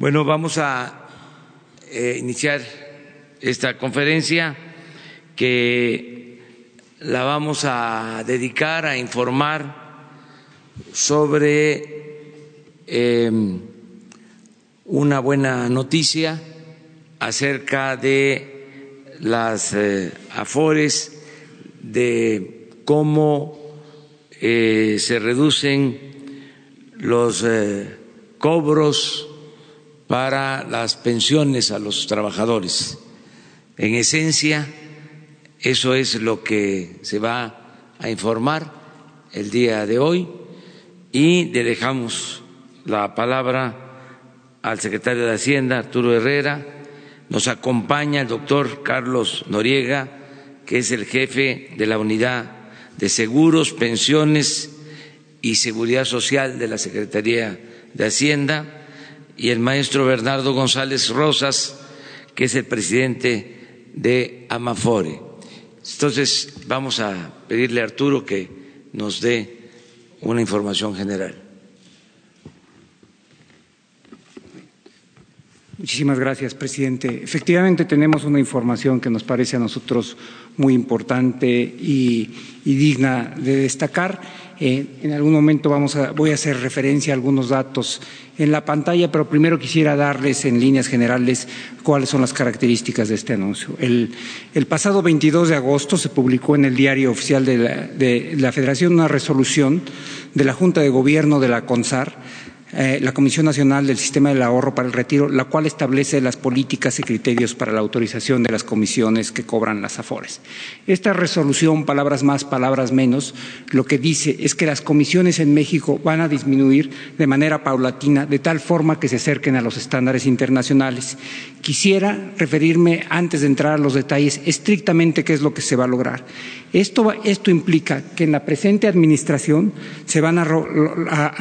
Bueno, vamos a eh, iniciar esta conferencia que la vamos a dedicar a informar sobre em, una buena noticia acerca de las eh, afores, de cómo eh, se reducen los cobros para las pensiones a los trabajadores. En esencia, eso es lo que se va a informar el día de hoy y le dejamos la palabra al secretario de Hacienda, Arturo Herrera. Nos acompaña el doctor Carlos Noriega, que es el jefe de la unidad de seguros, pensiones y seguridad social de la Secretaría de Hacienda y el maestro Bernardo González Rosas, que es el presidente de Amafore. Entonces, vamos a pedirle a Arturo que nos dé una información general. Muchísimas gracias, presidente. Efectivamente, tenemos una información que nos parece a nosotros muy importante y, digna de destacar. Eh, en algún momento vamos a, voy a hacer referencia a algunos datos en la pantalla, pero primero quisiera darles en líneas generales cuáles son las características de este anuncio. El, pasado 22 de agosto se publicó en el diario oficial de la, de la Federación una resolución de la Junta de Gobierno de la CONSAR eh, la Comisión Nacional del Sistema del Ahorro para el Retiro, la cual establece las políticas y criterios para la autorización de las comisiones que cobran las AFORES. Esta resolución, palabras más, palabras menos, lo que dice es que las comisiones en México van a disminuir de manera paulatina, de tal forma que se acerquen a los estándares internacionales. Quisiera referirme, antes de entrar a los detalles, estrictamente qué es lo que se va a lograr. Esto, esto implica que en la presente administración se van a,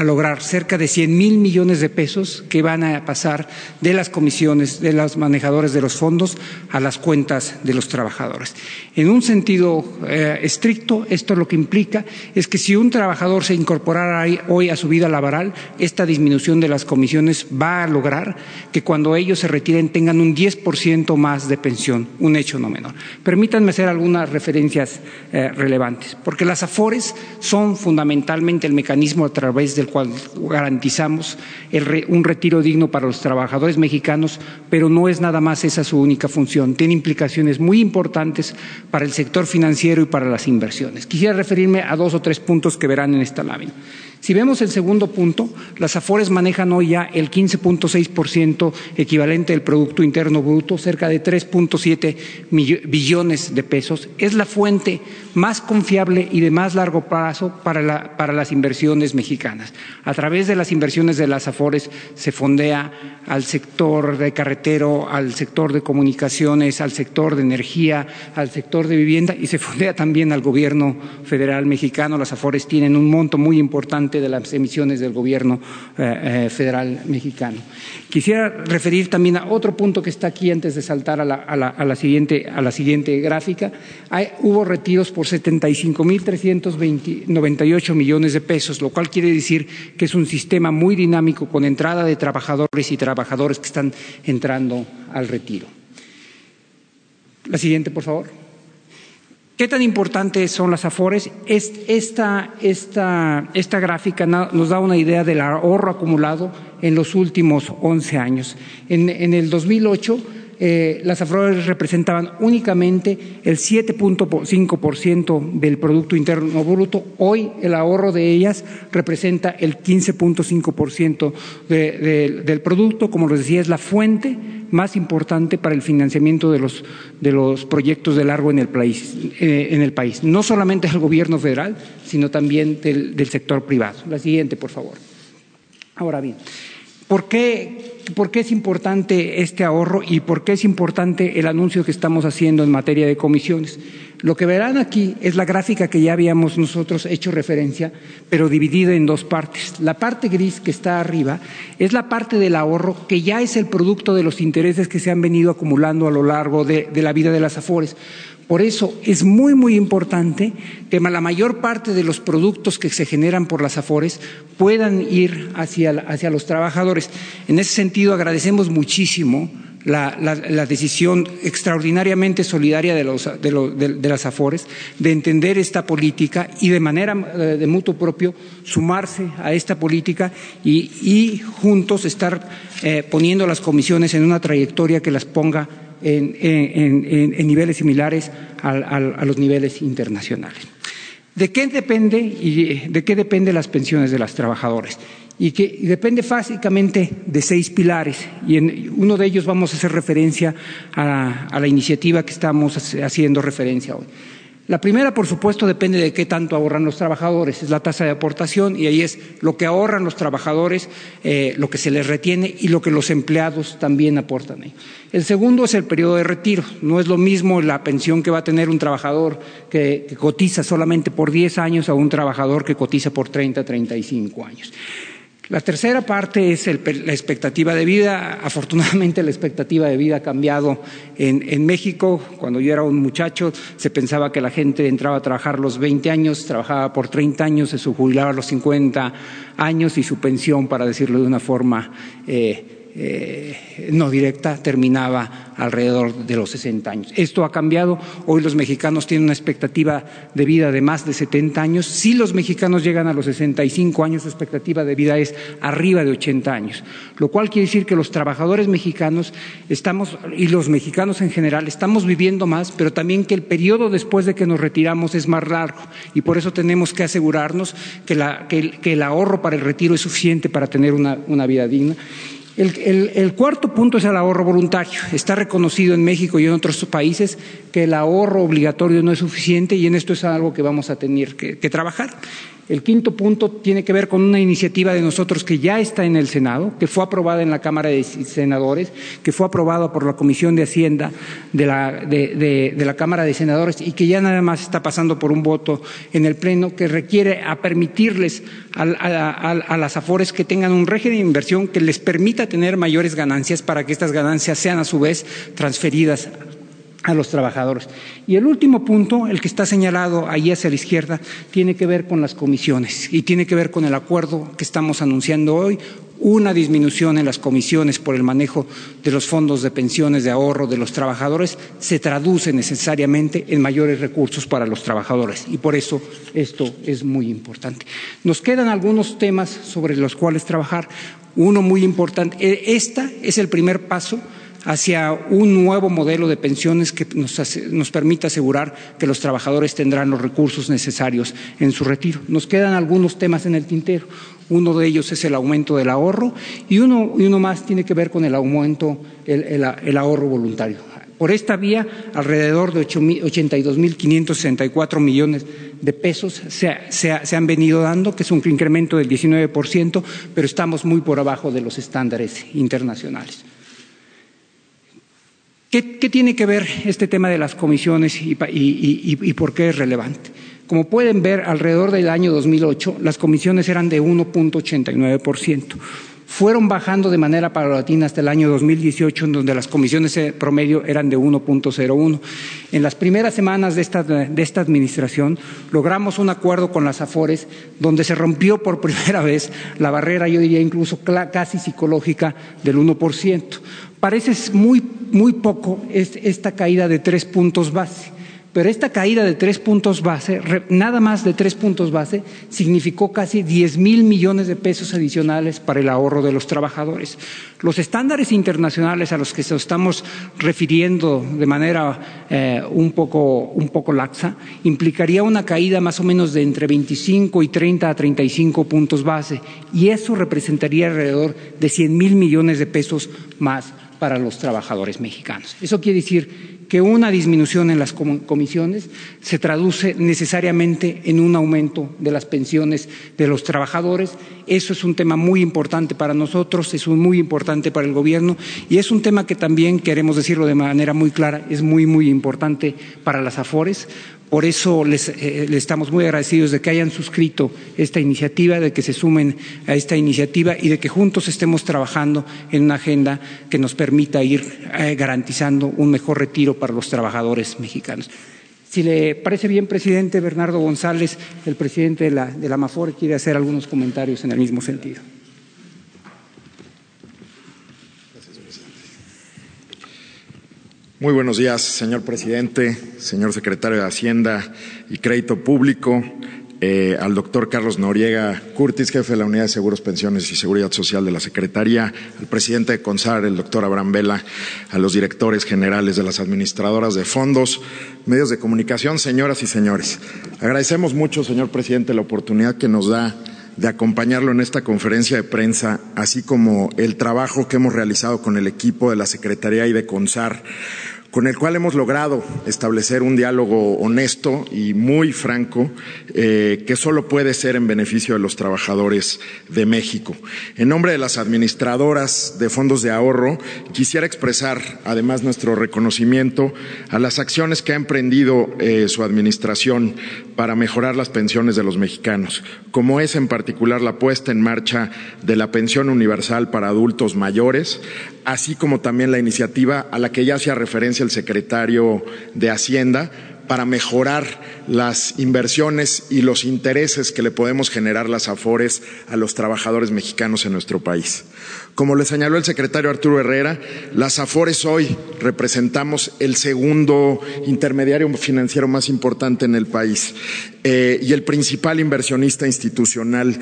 lograr cerca de 100 mil millones de pesos que van a pasar de las comisiones de los manejadores de los fondos a las cuentas de los trabajadores. En un sentido eh, estricto, esto lo que implica es que si un trabajador se incorporara hoy a su vida laboral, esta disminución de las comisiones va a lograr que cuando ellos se retiren tengan un 10% más de pensión, un hecho no menor. Permítanme hacer algunas referencias eh, relevantes, porque las AFORES son fundamentalmente el mecanismo a través del cual garantizamos un retiro digno para los trabajadores mexicanos, pero no es nada más esa su única función. Tiene implicaciones muy importantes para el sector financiero y para las inversiones. Quisiera referirme a dos o tres puntos que verán en esta lámina. Si vemos el segundo punto, las AFORES manejan hoy ya el 15.6% equivalente del Producto Interno Bruto, cerca de 3.7 billones de pesos. Es la fuente más confiable y de más largo plazo para, para las inversiones mexicanas. A través de las inversiones de las AFORES se fondea al sector de carretero, al sector de comunicaciones, al sector de energía, al sector de vivienda y se fondea también al gobierno federal mexicano. Las AFORES tienen un monto muy importante de las emisiones del gobierno eh, eh, federal mexicano. Quisiera referir también a otro punto que está aquí antes de saltar a la, siguiente, a la siguiente gráfica. hubo retiros por 75.398 millones de pesos, lo cual quiere decir que es un sistema muy dinámico con entrada de trabajadores y trabajadores que están entrando al retiro. La siguiente, por favor. ¿Qué tan importantes son las AFORES? Esta, esta, gráfica nos da una idea del ahorro acumulado en los últimos 11 años. En, en el 2008 eh, las afores representaban únicamente el 7.5% del Producto Interno Bruto. Hoy el ahorro de ellas representa el 15.5% del producto. Como les decía, es la fuente más importante para el financiamiento de los, de los proyectos de largo en el, país, eh, en el país. No solamente del gobierno federal, sino también del sector privado. La siguiente, por favor. Ahora bien. ¿Por qué, ¿Por qué es importante este ahorro y por qué es importante el anuncio que estamos haciendo en materia de comisiones? Lo que verán aquí es la gráfica que ya habíamos nosotros hecho referencia, pero dividida en dos partes. La parte gris que está arriba es la parte del ahorro que ya es el producto de los intereses que se han venido acumulando a lo largo de, la vida de las Afores. Por eso es muy, muy importante que la mayor parte de los productos que se generan por las AFORES puedan ir hacia, hacia los trabajadores. En ese sentido, agradecemos muchísimo la, decisión extraordinariamente solidaria de, los, de, de, las AFORES de entender esta política y de manera eh, de mutuo propio sumarse a esta política y, juntos estar eh, poniendo las comisiones en una trayectoria que las ponga en, niveles similares a, los niveles internacionales. ¿De qué depende y de qué dependen las pensiones de los trabajadores? Y que depende básicamente de seis pilares y en uno de ellos vamos a hacer referencia a, la iniciativa que estamos haciendo referencia hoy. La primera, por supuesto, depende de qué tanto ahorran los trabajadores, es la tasa de aportación y ahí es lo que ahorran los trabajadores, eh, lo que se les retiene y lo que los empleados también aportan. Ahí. El segundo es el periodo de retiro. No es lo mismo la pensión que va a tener un trabajador que, que cotiza solamente por 10 años a un trabajador que cotiza por 30, 35 años. La tercera parte es el, la expectativa de vida. Afortunadamente la expectativa de vida ha cambiado en, en, México. Cuando yo era un muchacho se pensaba que la gente entraba a trabajar los 20 años, trabajaba por 30 años, se jubilaba a los 50 años y su pensión, para decirlo de una forma eh, eh, no directa terminaba alrededor de los 60 años. Esto ha cambiado. Hoy los mexicanos tienen una expectativa de vida de más de 70 años. Si los mexicanos llegan a los 65 años, su expectativa de vida es arriba de 80 años. Lo cual quiere decir que los trabajadores mexicanos estamos, y los mexicanos en general, estamos viviendo más, pero también que el periodo después de que nos retiramos es más largo. Y por eso tenemos que asegurarnos que, que, el, ahorro para el retiro es suficiente para tener una vida digna. El, cuarto punto es el ahorro voluntario. Está reconocido en México y en otros países que el ahorro obligatorio no es suficiente y en esto es algo que vamos a tener que trabajar. El quinto punto tiene que ver con una iniciativa de nosotros que ya está en el Senado, que fue aprobada en la Cámara de Senadores, que fue aprobada por la Comisión de Hacienda de la, Cámara de Senadores y que ya nada más está pasando por un voto en el Pleno, que requiere a permitirles a, a las AFORES que tengan un régimen de inversión que les permita tener mayores ganancias para que estas ganancias sean a su vez transferidas a los trabajadores. Y el último punto, el que está señalado ahí hacia la izquierda, tiene que ver con las comisiones y tiene que ver con el acuerdo que estamos anunciando hoy, una disminución en las comisiones por el manejo de los fondos de pensiones de ahorro de los trabajadores se traduce necesariamente en mayores recursos para los trabajadores y por eso esto es muy importante. Nos quedan algunos temas sobre los cuales trabajar. Uno muy importante, esta es el primer paso hacia un nuevo modelo de pensiones que nos, hace, nos, permita asegurar que los trabajadores tendrán los recursos necesarios en su retiro. Nos quedan algunos temas en el tintero. Uno de ellos es el aumento del ahorro y uno, más tiene que ver con el aumento, el, ahorro voluntario. Por esta vía, alrededor de 82.564 millones de pesos se, se, se, han venido dando, que es un incremento del 19%, pero estamos muy por abajo de los estándares internacionales. ¿Qué, ¿Qué, tiene que ver este tema de las comisiones y, por qué es relevante? Como pueden ver, alrededor del año 2008 las comisiones eran de 1.89%. Fueron bajando de manera paulatina hasta el año 2018, en donde las comisiones promedio eran de 1.01. En las primeras semanas de esta, de esta administración logramos un acuerdo con las AFORES, donde se rompió por primera vez la barrera, yo diría incluso casi psicológica, del 1%. Parece muy, muy poco esta caída de tres puntos base, pero esta caída de tres puntos base, nada más de tres puntos base, significó casi 10 mil millones de pesos adicionales para el ahorro de los trabajadores. Los estándares internacionales a los que nos estamos refiriendo de manera eh, un, poco, un poco laxa implicaría una caída más o menos de entre 25 y 30 a 35 puntos base, y eso representaría alrededor de 100 mil millones de pesos más para los trabajadores mexicanos. Eso quiere decir que una disminución en las comisiones se traduce necesariamente en un aumento de las pensiones de los trabajadores. Eso es un tema muy importante para nosotros, es muy importante para el gobierno y es un tema que también, queremos decirlo de manera muy clara, es muy, muy importante para las AFORES. Por eso les, eh, les, estamos muy agradecidos de que hayan suscrito esta iniciativa, de que se sumen a esta iniciativa y de que juntos estemos trabajando en una agenda que nos permita ir eh, garantizando un mejor retiro para los trabajadores mexicanos. Si le parece bien, presidente Bernardo González, el presidente de la, de la MAFOR, quiere hacer algunos comentarios en el mismo sentido. Muy buenos días, señor presidente, señor secretario de Hacienda y Crédito Público, eh, al doctor Carlos Noriega Curtis, jefe de la Unidad de Seguros, Pensiones y Seguridad Social de la Secretaría, al presidente de CONSAR, el doctor Abraham Vela, a los directores generales de las administradoras de fondos, medios de comunicación, señoras y señores. Agradecemos mucho, señor presidente, la oportunidad que nos da de acompañarlo en esta conferencia de prensa, así como el trabajo que hemos realizado con el equipo de la Secretaría y de CONSAR con el cual hemos logrado establecer un diálogo honesto y muy franco eh, que solo puede ser en beneficio de los trabajadores de México. En nombre de las administradoras de fondos de ahorro, quisiera expresar además nuestro reconocimiento a las acciones que ha emprendido eh, su administración para mejorar las pensiones de los mexicanos, como es en particular la puesta en marcha de la pensión universal para adultos mayores, así como también la iniciativa a la que ya hacía referencia el secretario de Hacienda para mejorar las inversiones y los intereses que le podemos generar las AFORES a los trabajadores mexicanos en nuestro país. Como le señaló el secretario Arturo Herrera, las AFORES hoy representamos el segundo intermediario financiero más importante en el país eh, y el principal inversionista institucional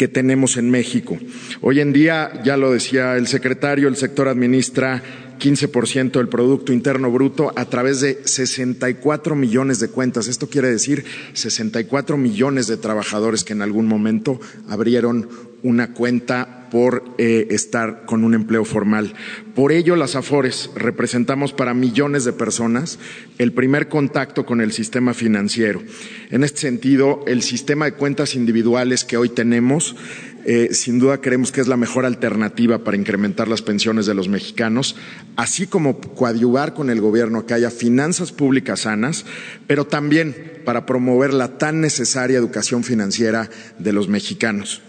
que tenemos en México. Hoy en día, ya lo decía el secretario, el sector administra 15% del Producto Interno Bruto a través de 64 millones de cuentas. Esto quiere decir 64 millones de trabajadores que en algún momento abrieron una cuenta por eh, estar con un empleo formal. Por ello, las AFORES representamos para millones de personas el primer contacto con el sistema financiero. En este sentido, el sistema de cuentas individuales que hoy tenemos eh, sin duda creemos que es la mejor alternativa para incrementar las pensiones de los mexicanos, así como coadyuvar con el gobierno que haya finanzas públicas sanas, pero también para promover la tan necesaria educación financiera de los mexicanos.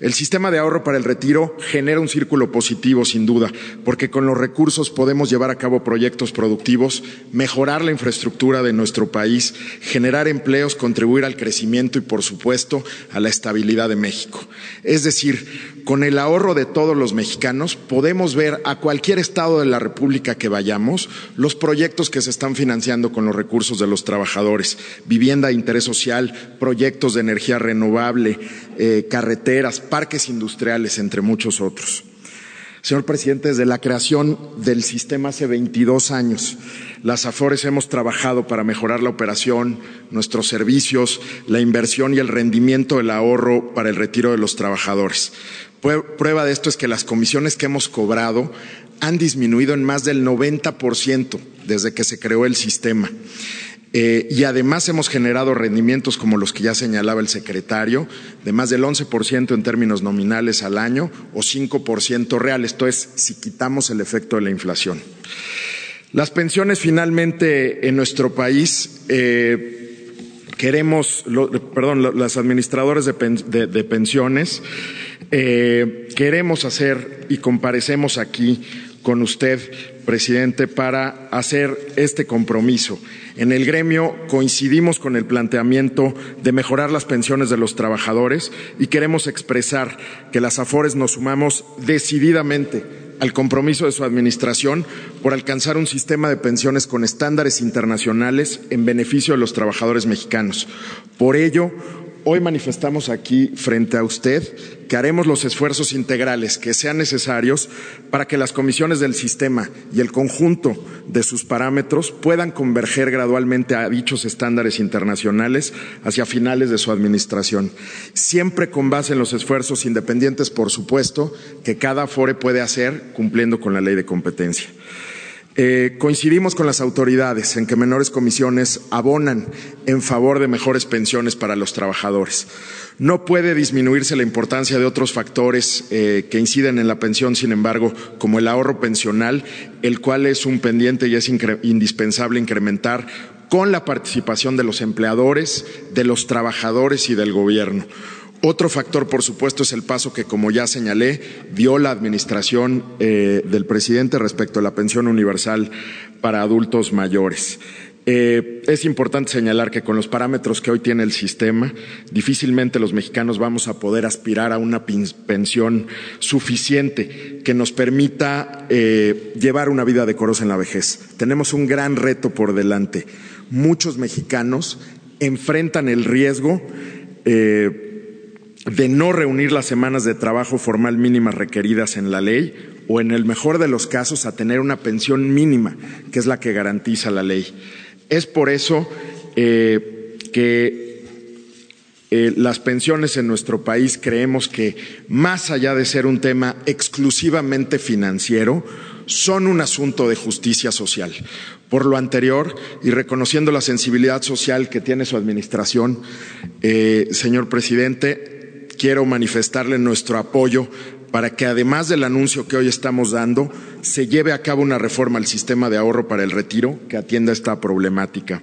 El sistema de ahorro para el retiro genera un círculo positivo, sin duda, porque con los recursos podemos llevar a cabo proyectos productivos, mejorar la infraestructura de nuestro país, generar empleos, contribuir al crecimiento y, por supuesto, a la estabilidad de México. Es decir, con el ahorro de todos los mexicanos podemos ver a cualquier estado de la República que vayamos los proyectos que se están financiando con los recursos de los trabajadores, vivienda de interés social, proyectos de energía renovable, eh, carreteras, parques industriales, entre muchos otros. Señor presidente, desde la creación del sistema hace 22 años, las AFORES hemos trabajado para mejorar la operación, nuestros servicios, la inversión y el rendimiento del ahorro para el retiro de los trabajadores. Prueba de esto es que las comisiones que hemos cobrado han disminuido en más del 90% desde que se creó el sistema. Eh, y además hemos generado rendimientos como los que ya señalaba el secretario, de más del 11% en términos nominales al año o 5% real, esto es, si quitamos el efecto de la inflación. Las pensiones finalmente en nuestro país, eh, queremos, perdón, las administradoras de, pensiones, eh, queremos hacer y comparecemos aquí con usted, presidente, para hacer este compromiso. En el gremio coincidimos con el planteamiento de mejorar las pensiones de los trabajadores y queremos expresar que las AFORES nos sumamos decididamente al compromiso de su administración por alcanzar un sistema de pensiones con estándares internacionales en beneficio de los trabajadores mexicanos. Por ello, Hoy manifestamos aquí frente a usted que haremos los esfuerzos integrales que sean necesarios para que las comisiones del sistema y el conjunto de sus parámetros puedan converger gradualmente a dichos estándares internacionales hacia finales de su administración, siempre con base en los esfuerzos independientes, por supuesto, que cada FORE puede hacer cumpliendo con la ley de competencia. Eh, coincidimos con las autoridades en que menores comisiones abonan en favor de mejores pensiones para los trabajadores. No puede disminuirse la importancia de otros factores eh, que inciden en la pensión, sin embargo, como el ahorro pensional, el cual es un pendiente y es indispensable incrementar con la participación de los empleadores, de los trabajadores y del gobierno. Otro factor, por supuesto, es el paso que, como ya señalé, dio la administración eh, del presidente respecto a la pensión universal para adultos mayores. Eh, es importante señalar que con los parámetros que hoy tiene el sistema, difícilmente los mexicanos vamos a poder aspirar a una pensión suficiente que nos permita eh, llevar una vida decorosa en la vejez. Tenemos un gran reto por delante. Muchos mexicanos enfrentan el riesgo de no reunir las semanas de trabajo formal mínimas requeridas en la ley o, en el mejor de los casos, a tener una pensión mínima, que es la que garantiza la ley. Es por eso eh, que eh, las pensiones en nuestro país creemos que, más allá de ser un tema exclusivamente financiero, son un asunto de justicia social. Por lo anterior, y reconociendo la sensibilidad social que tiene su administración, eh, señor presidente, quiero manifestarle nuestro apoyo para que además del anuncio que hoy estamos dando, se lleve a cabo una reforma al sistema de ahorro para el retiro que atienda esta problemática.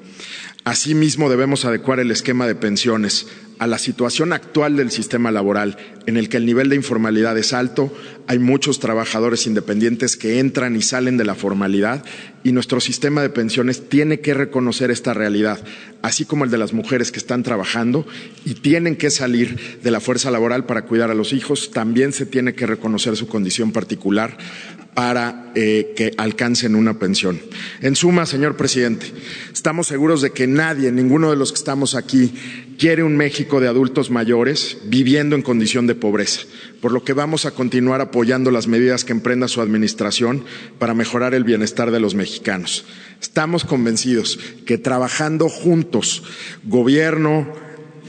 Asimismo, debemos adecuar el esquema de pensiones a la situación actual del sistema laboral, en el que el nivel de informalidad es alto, hay muchos trabajadores independientes que entran y salen de la formalidad y nuestro sistema de pensiones tiene que reconocer esta realidad, así como el de las mujeres que están trabajando y tienen que salir de la fuerza laboral para cuidar a los hijos, también se tiene que reconocer su condición particular para eh, que alcancen una pensión. En suma, señor presidente, estamos seguros de que nadie, ninguno de los que estamos aquí, quiere un México de adultos mayores viviendo en condición de pobreza, por lo que vamos a continuar apoyando las medidas que emprenda su administración para mejorar el bienestar de los mexicanos. Estamos convencidos que trabajando juntos, gobierno,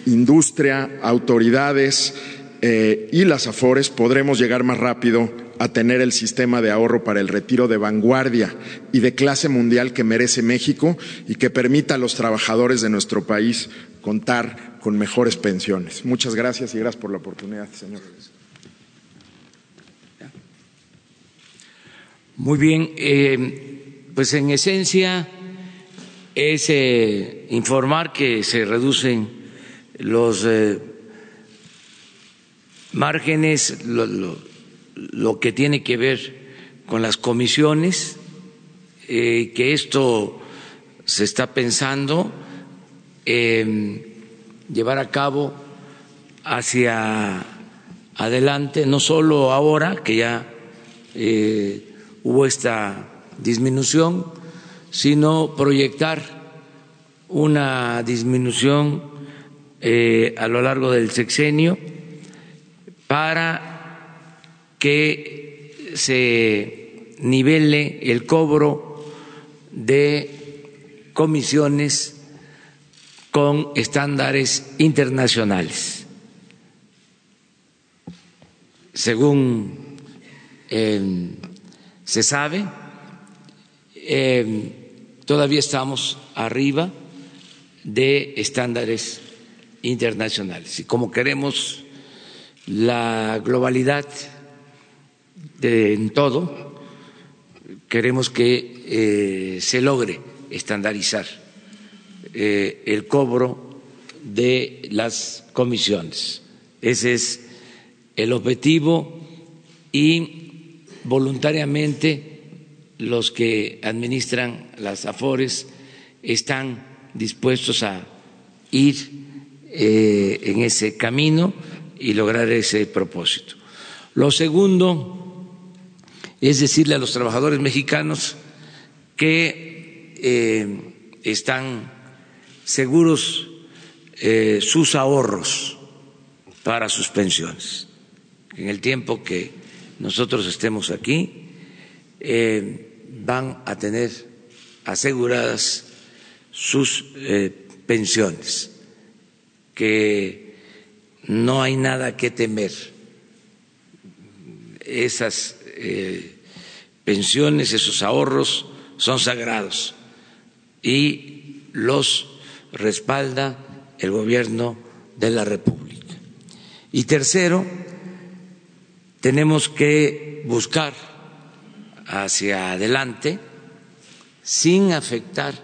industria, autoridades eh, y las AFORES podremos llegar más rápido a tener el sistema de ahorro para el retiro de vanguardia y de clase mundial que merece México y que permita a los trabajadores de nuestro país contar con mejores pensiones. Muchas gracias y gracias por la oportunidad, señor. Muy bien, eh, pues en esencia es eh, informar que se reducen los eh, márgenes, lo, que tiene que ver con las comisiones, que esto se está pensando llevar a cabo hacia adelante, no solo ahora que ya eh, hubo esta disminución, sino proyectar una disminución eh, a lo largo del sexenio para que se nivele el cobro de comisiones con estándares internacionales. Según eh, se sabe, eh, todavía estamos arriba de estándares internacionales. Y como queremos la globalidad en todo, queremos que eh, se logre estandarizar eh, el cobro de las comisiones. Ese es el objetivo y voluntariamente los que administran las AFORES están dispuestos a ir eh, en ese camino y lograr ese propósito. Lo segundo es decirle a los trabajadores mexicanos que eh, están seguros eh, sus ahorros para sus pensiones. En el tiempo que nosotros estemos aquí, eh, van a tener aseguradas sus pensiones, que no hay nada que temer. Esas eh, pensiones, esos ahorros son sagrados y los respalda el gobierno de la República. Y tercero, tenemos que buscar hacia adelante sin afectar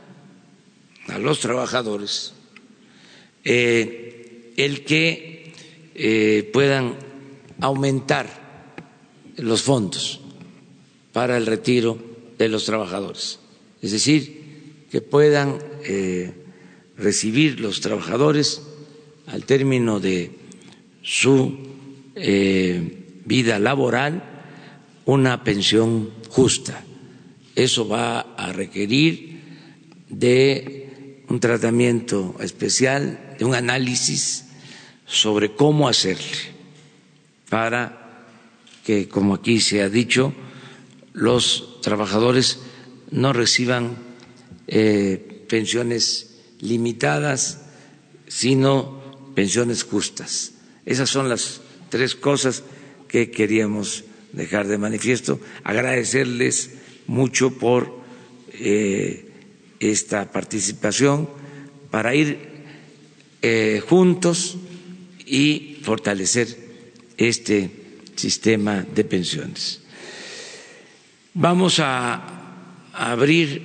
a los trabajadores eh, el que eh, puedan aumentar los fondos para el retiro de los trabajadores. Es decir, que puedan eh, recibir los trabajadores al término de su vida laboral una pensión justa. Eso va a requerir de un tratamiento especial, de un análisis sobre cómo hacerle para que, como aquí se ha dicho, los trabajadores no reciban eh, pensiones limitadas, sino pensiones justas. Esas son las tres cosas que queríamos dejar de manifiesto. Agradecerles mucho por eh, esta participación para ir eh, juntos y fortalecer este sistema de pensiones. Vamos a, abrir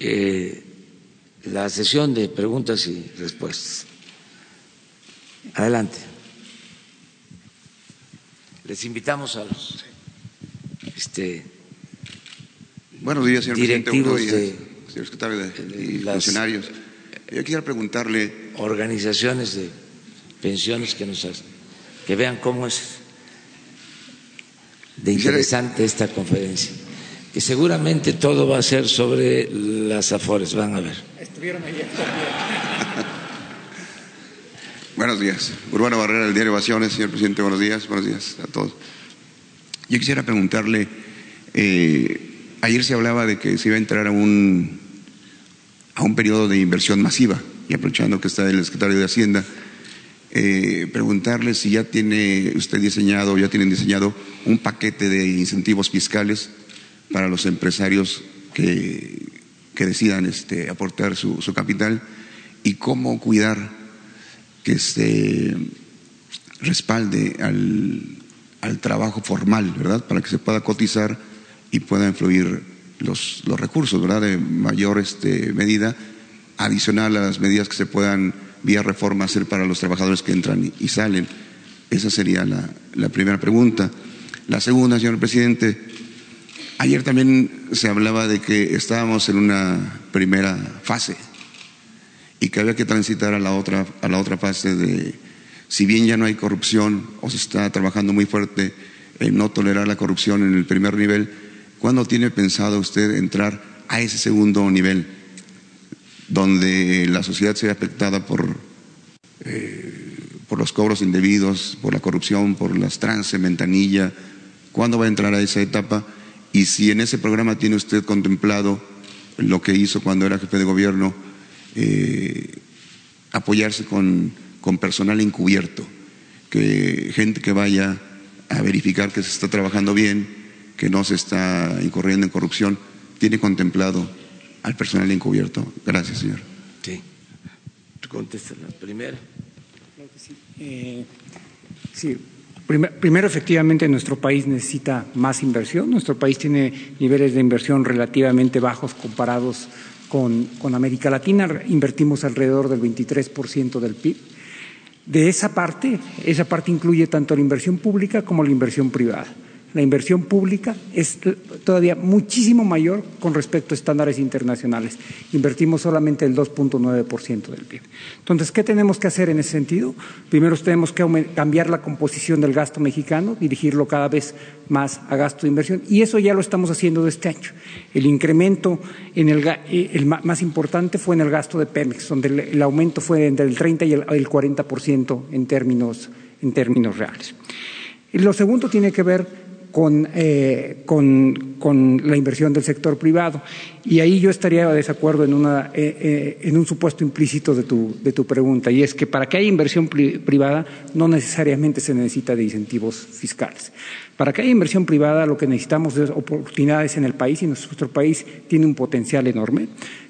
eh, la sesión de preguntas y respuestas. Adelante. Les invitamos a los este, Buenos días, señor directivos presidente. Buenos días, señor secretario de, y funcionarios. Yo quisiera preguntarle. Organizaciones de pensiones que nos hacen, que vean cómo es de interesante esta conferencia. Que seguramente todo va a ser sobre las afores, van a ver. Buenos días. Urbano Barrera, del diario Ovaciones. Señor presidente, buenos días. Buenos días a todos. Yo quisiera preguntarle, eh, ayer se hablaba de que se iba a entrar a un, a un periodo de inversión masiva, y aprovechando que está el secretario de Hacienda, eh, preguntarle si ya tiene usted diseñado, ya tienen diseñado un paquete de incentivos fiscales para los empresarios que, que decidan este, aportar su, su capital y cómo cuidar que se respalde al, al, trabajo formal, ¿verdad? Para que se pueda cotizar y puedan fluir los, los recursos, ¿verdad? De mayor este, medida, adicional a las medidas que se puedan vía reforma hacer para los trabajadores que entran y, salen. Esa sería la, la primera pregunta. La segunda, señor presidente, ayer también se hablaba de que estábamos en una primera fase y que había que transitar a la otra, a la otra fase de, si bien ya no hay corrupción o se está trabajando muy fuerte en no tolerar la corrupción en el primer nivel, ¿cuándo tiene pensado usted entrar a ese segundo nivel, donde la sociedad se ve afectada por, eh, por los cobros indebidos, por la corrupción, por las trance, ventanilla? ¿Cuándo va a entrar a esa etapa? Y si en ese programa tiene usted contemplado lo que hizo cuando era jefe de gobierno, eh, apoyarse con, con personal encubierto, que gente que vaya a verificar que se está trabajando bien, que no se está incurriendo en corrupción, tiene contemplado al personal encubierto. Gracias, señor. Sí. Contesta la primera. Sí. Eh, sí. Primero, efectivamente, nuestro país necesita más inversión. Nuestro país tiene niveles de inversión relativamente bajos comparados con, América Latina, invertimos alrededor del 23% del PIB. De esa parte, esa parte incluye tanto la inversión pública como la inversión privada la inversión pública es todavía muchísimo mayor con respecto a estándares internacionales. Invertimos solamente el 2.9% del PIB. Entonces, ¿qué tenemos que hacer en ese sentido? Primero tenemos que cambiar la composición del gasto mexicano, dirigirlo cada vez más a gasto de inversión, y eso ya lo estamos haciendo de este año. El incremento en el, eh, más importante fue en el gasto de Pemex, donde el, aumento fue entre el 30 y el, el 40% en términos, en términos reales. Y lo segundo tiene que ver con, eh, con, con, la inversión del sector privado. Y ahí yo estaría de desacuerdo en, una, eh, eh, en un supuesto implícito de tu, de tu pregunta, y es que para que haya inversión privada no necesariamente se necesita de incentivos fiscales. Para que haya inversión privada lo que necesitamos es oportunidades en el país y nuestro país tiene un potencial enorme.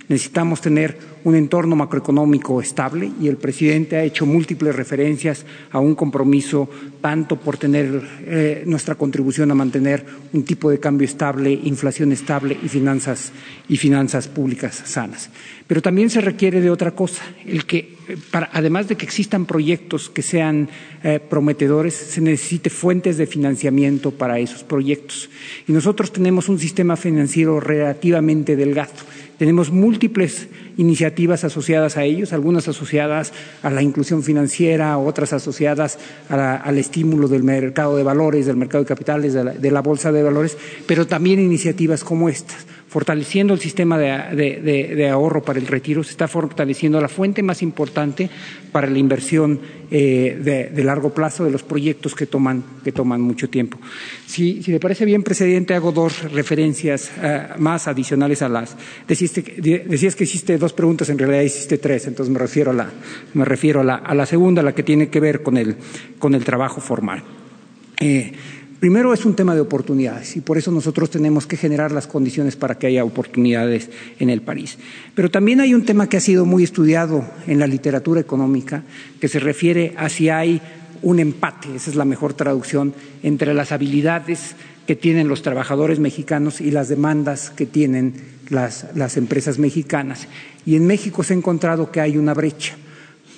Necesitamos tener un entorno macroeconómico estable y el presidente ha hecho múltiples referencias a un compromiso tanto por tener eh, nuestra contribución a mantener un tipo de cambio estable, inflación estable y finanzas y finanzas públicas sanas. Pero también se requiere de otra cosa, el que para, además de que existan proyectos que sean eh, prometedores, se necesite fuentes de financiamiento para esos proyectos. Y nosotros tenemos un sistema financiero relativamente delgado tenemos múltiples iniciativas asociadas a ellos, algunas asociadas a la inclusión financiera, otras asociadas al estímulo del mercado de valores, del mercado de capitales, de la bolsa de valores, pero también iniciativas como estas fortaleciendo el sistema de, ahorro para el retiro, se está fortaleciendo la fuente más importante para la inversión eh, de, largo plazo de los proyectos que toman, que toman mucho tiempo. Si, le parece bien, presidente, hago dos referencias eh, más adicionales a las. Decías, que hiciste dos preguntas, en realidad hiciste tres, entonces me refiero a la, me refiero a la, a la segunda, la que tiene que ver con el, con el trabajo formal. Eh, Primero es un tema de oportunidades y por eso nosotros tenemos que generar las condiciones para que haya oportunidades en el país. Pero también hay un tema que ha sido muy estudiado en la literatura económica que se refiere a si hay un empate, esa es la mejor traducción, entre las habilidades que tienen los trabajadores mexicanos y las demandas que tienen las, las empresas mexicanas. Y en México se ha encontrado que hay una brecha.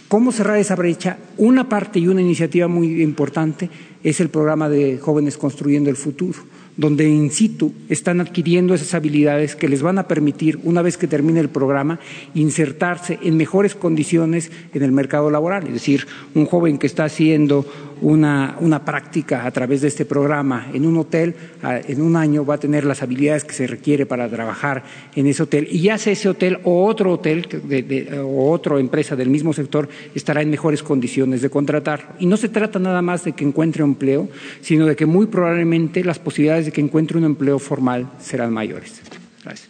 ¿Cómo cerrar esa brecha? Una parte y una iniciativa muy importante es el programa de Jóvenes Construyendo el Futuro donde in situ están adquiriendo esas habilidades que les van a permitir, una vez que termine el programa, insertarse en mejores condiciones en el mercado laboral. Es decir, un joven que está haciendo una, una práctica a través de este programa en un hotel, en un año va a tener las habilidades que se requiere para trabajar en ese hotel. Y ya sea ese hotel o otro hotel o otra empresa del mismo sector estará en mejores condiciones de contratar. Y no se trata nada más de que encuentre empleo, sino de que muy probablemente las posibilidades de que encuentre un empleo formal serán mayores. Gracias.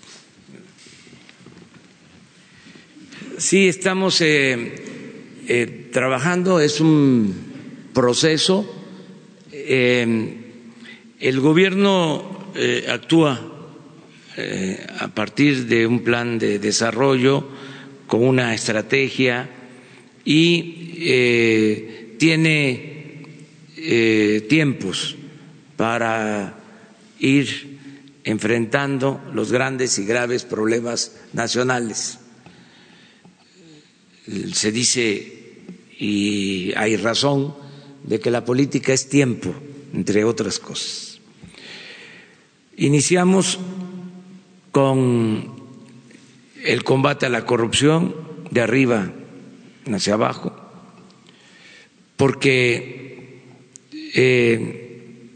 Sí, estamos eh, eh, trabajando, es un proceso. Eh, el gobierno actúa a partir de un plan de desarrollo con una estrategia y tiene tiempos para ir enfrentando los grandes y graves problemas nacionales. Se dice, y hay razón, de que la política es tiempo, entre otras cosas. Iniciamos con el combate a la corrupción de arriba hacia abajo, porque eh,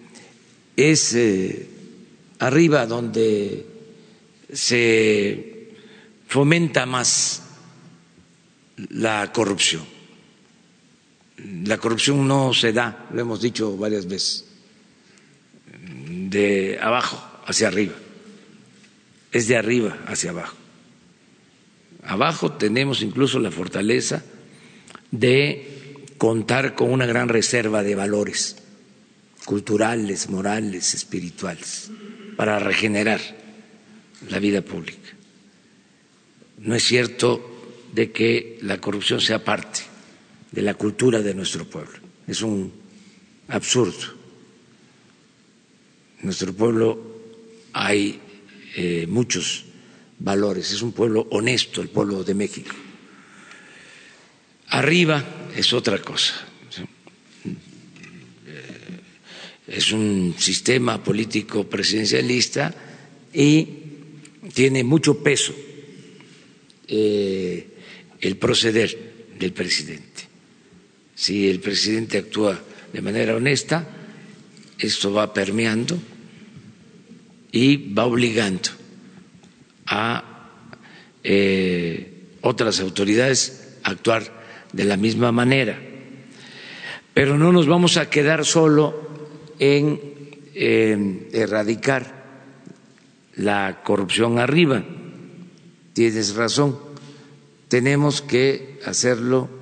es eh, arriba donde se fomenta más la corrupción. La corrupción no se da, lo hemos dicho varias veces, de abajo hacia arriba, es de arriba hacia abajo. Abajo tenemos incluso la fortaleza de contar con una gran reserva de valores culturales, morales, espirituales para regenerar la vida pública. No es cierto de que la corrupción sea parte de la cultura de nuestro pueblo. Es un absurdo. En nuestro pueblo hay eh, muchos valores, es un pueblo honesto, el pueblo de México. Arriba es otra cosa. es un sistema político presidencialista y tiene mucho peso eh, el proceder del presidente. Si el presidente actúa de manera honesta, esto va permeando y va obligando a eh, otras autoridades a actuar de la misma manera. Pero no nos vamos a quedar solo en erradicar la corrupción arriba. Tienes razón, tenemos que hacerlo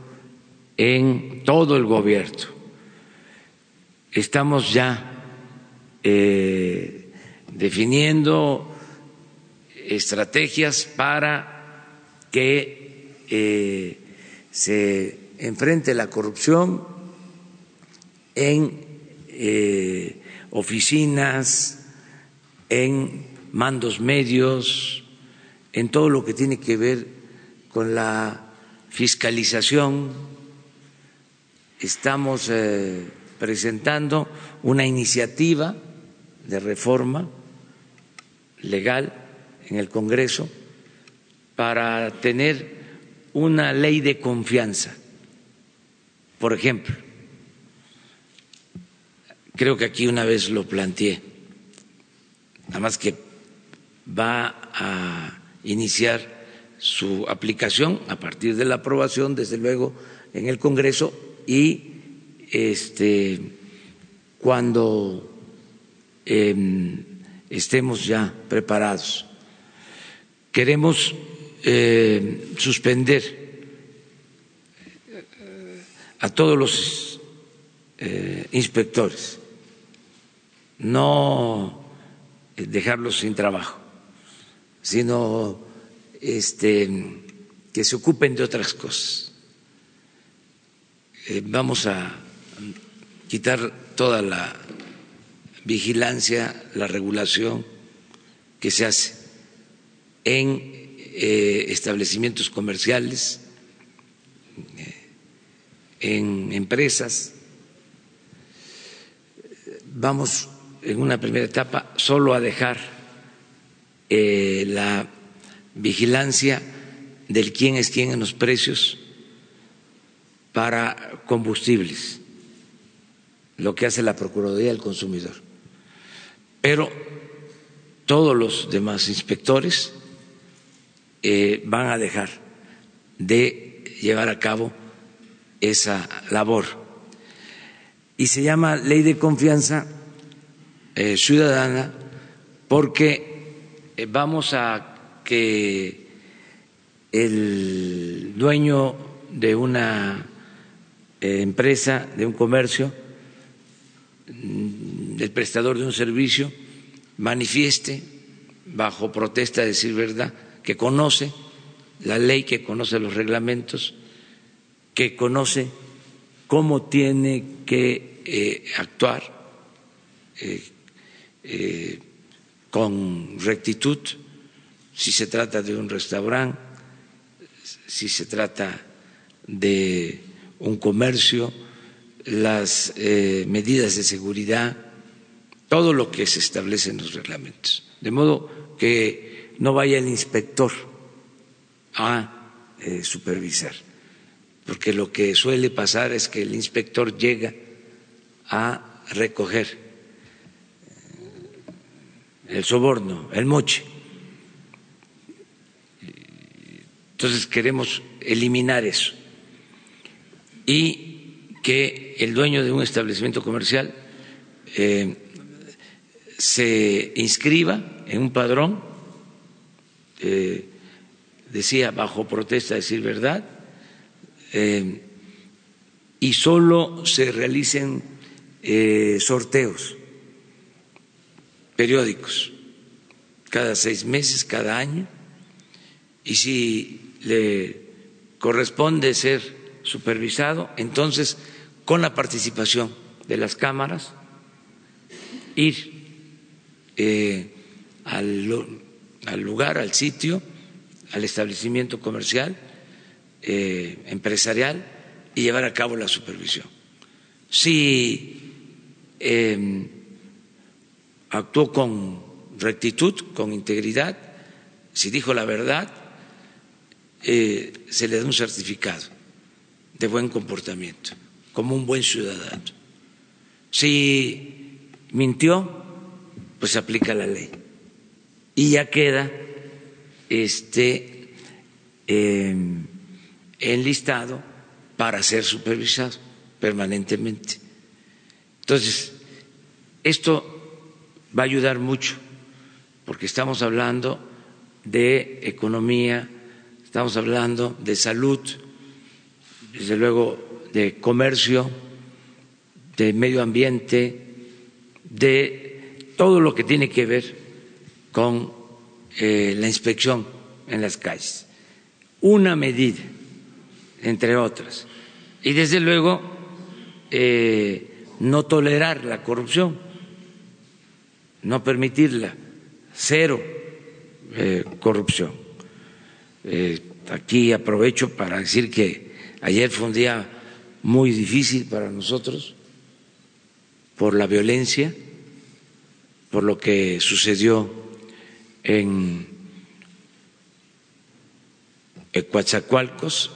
en todo el gobierno. Estamos ya eh, definiendo estrategias para que eh, se enfrente la corrupción en eh, oficinas, en mandos medios, en todo lo que tiene que ver con la fiscalización. Estamos eh, presentando una iniciativa de reforma legal en el Congreso para tener una ley de confianza. Por ejemplo, creo que aquí una vez lo planteé, nada más que va a iniciar su aplicación a partir de la aprobación, desde luego, en el Congreso y este, cuando em, estemos ya preparados. Queremos eh, suspender a todos los eh, inspectores, no dejarlos sin trabajo, sino este, que se ocupen de otras cosas. Eh, vamos a quitar toda la vigilancia, la regulación que se hace en eh, establecimientos comerciales, eh, en empresas. Vamos en una primera etapa solo a dejar la vigilancia del quién es quién en los precios para combustibles, lo que hace la Procuraduría del Consumidor. Pero todos los demás inspectores eh, van a dejar de llevar a cabo esa labor. Y se llama ley de confianza eh, ciudadana porque eh, vamos a que el dueño de una empresa, de un comercio, mm, el prestador de un servicio, manifieste bajo protesta de decir verdad que conoce la ley, que conoce los reglamentos, que conoce cómo tiene que eh, actuar eh, eh, con rectitud si se trata de un restaurante, si se trata de un comercio, las medidas de seguridad, todo lo que se establece en los reglamentos. De modo que no vaya el inspector a eh, supervisar, porque lo que suele pasar es que el inspector llega a recoger eh, el soborno, el moche. Entonces queremos eliminar eso y que el dueño de un establecimiento comercial eh, se inscriba en un padrón eh, decía bajo protesta decir verdad, eh, y solo se realicen sorteos periódicos cada seis meses, cada año, y si le corresponde ser supervisado, entonces con la participación de las cámaras, ir al al lugar, al sitio, al establecimiento comercial, eh, empresarial y llevar a cabo la supervisión. Si em, actuó con rectitud, con integridad, si dijo la verdad, eh, se le da un certificado de buen comportamiento, como un buen ciudadano. Si mintió, pues aplica la ley y ya queda este em, enlistado para ser supervisado permanentemente. Entonces, esto va a ayudar mucho porque estamos hablando de economía, estamos hablando de salud, desde luego de comercio, de medio ambiente, de todo lo que tiene que ver con eh, la inspección en las calles. Una medida, entre otras. Y desde luego, eh, no tolerar la corrupción, no permitirla, cero eh, corrupción. aquí aprovecho para decir que ayer fue un día muy difícil para nosotros por la violencia, por lo que sucedió en Coatzacoalcos,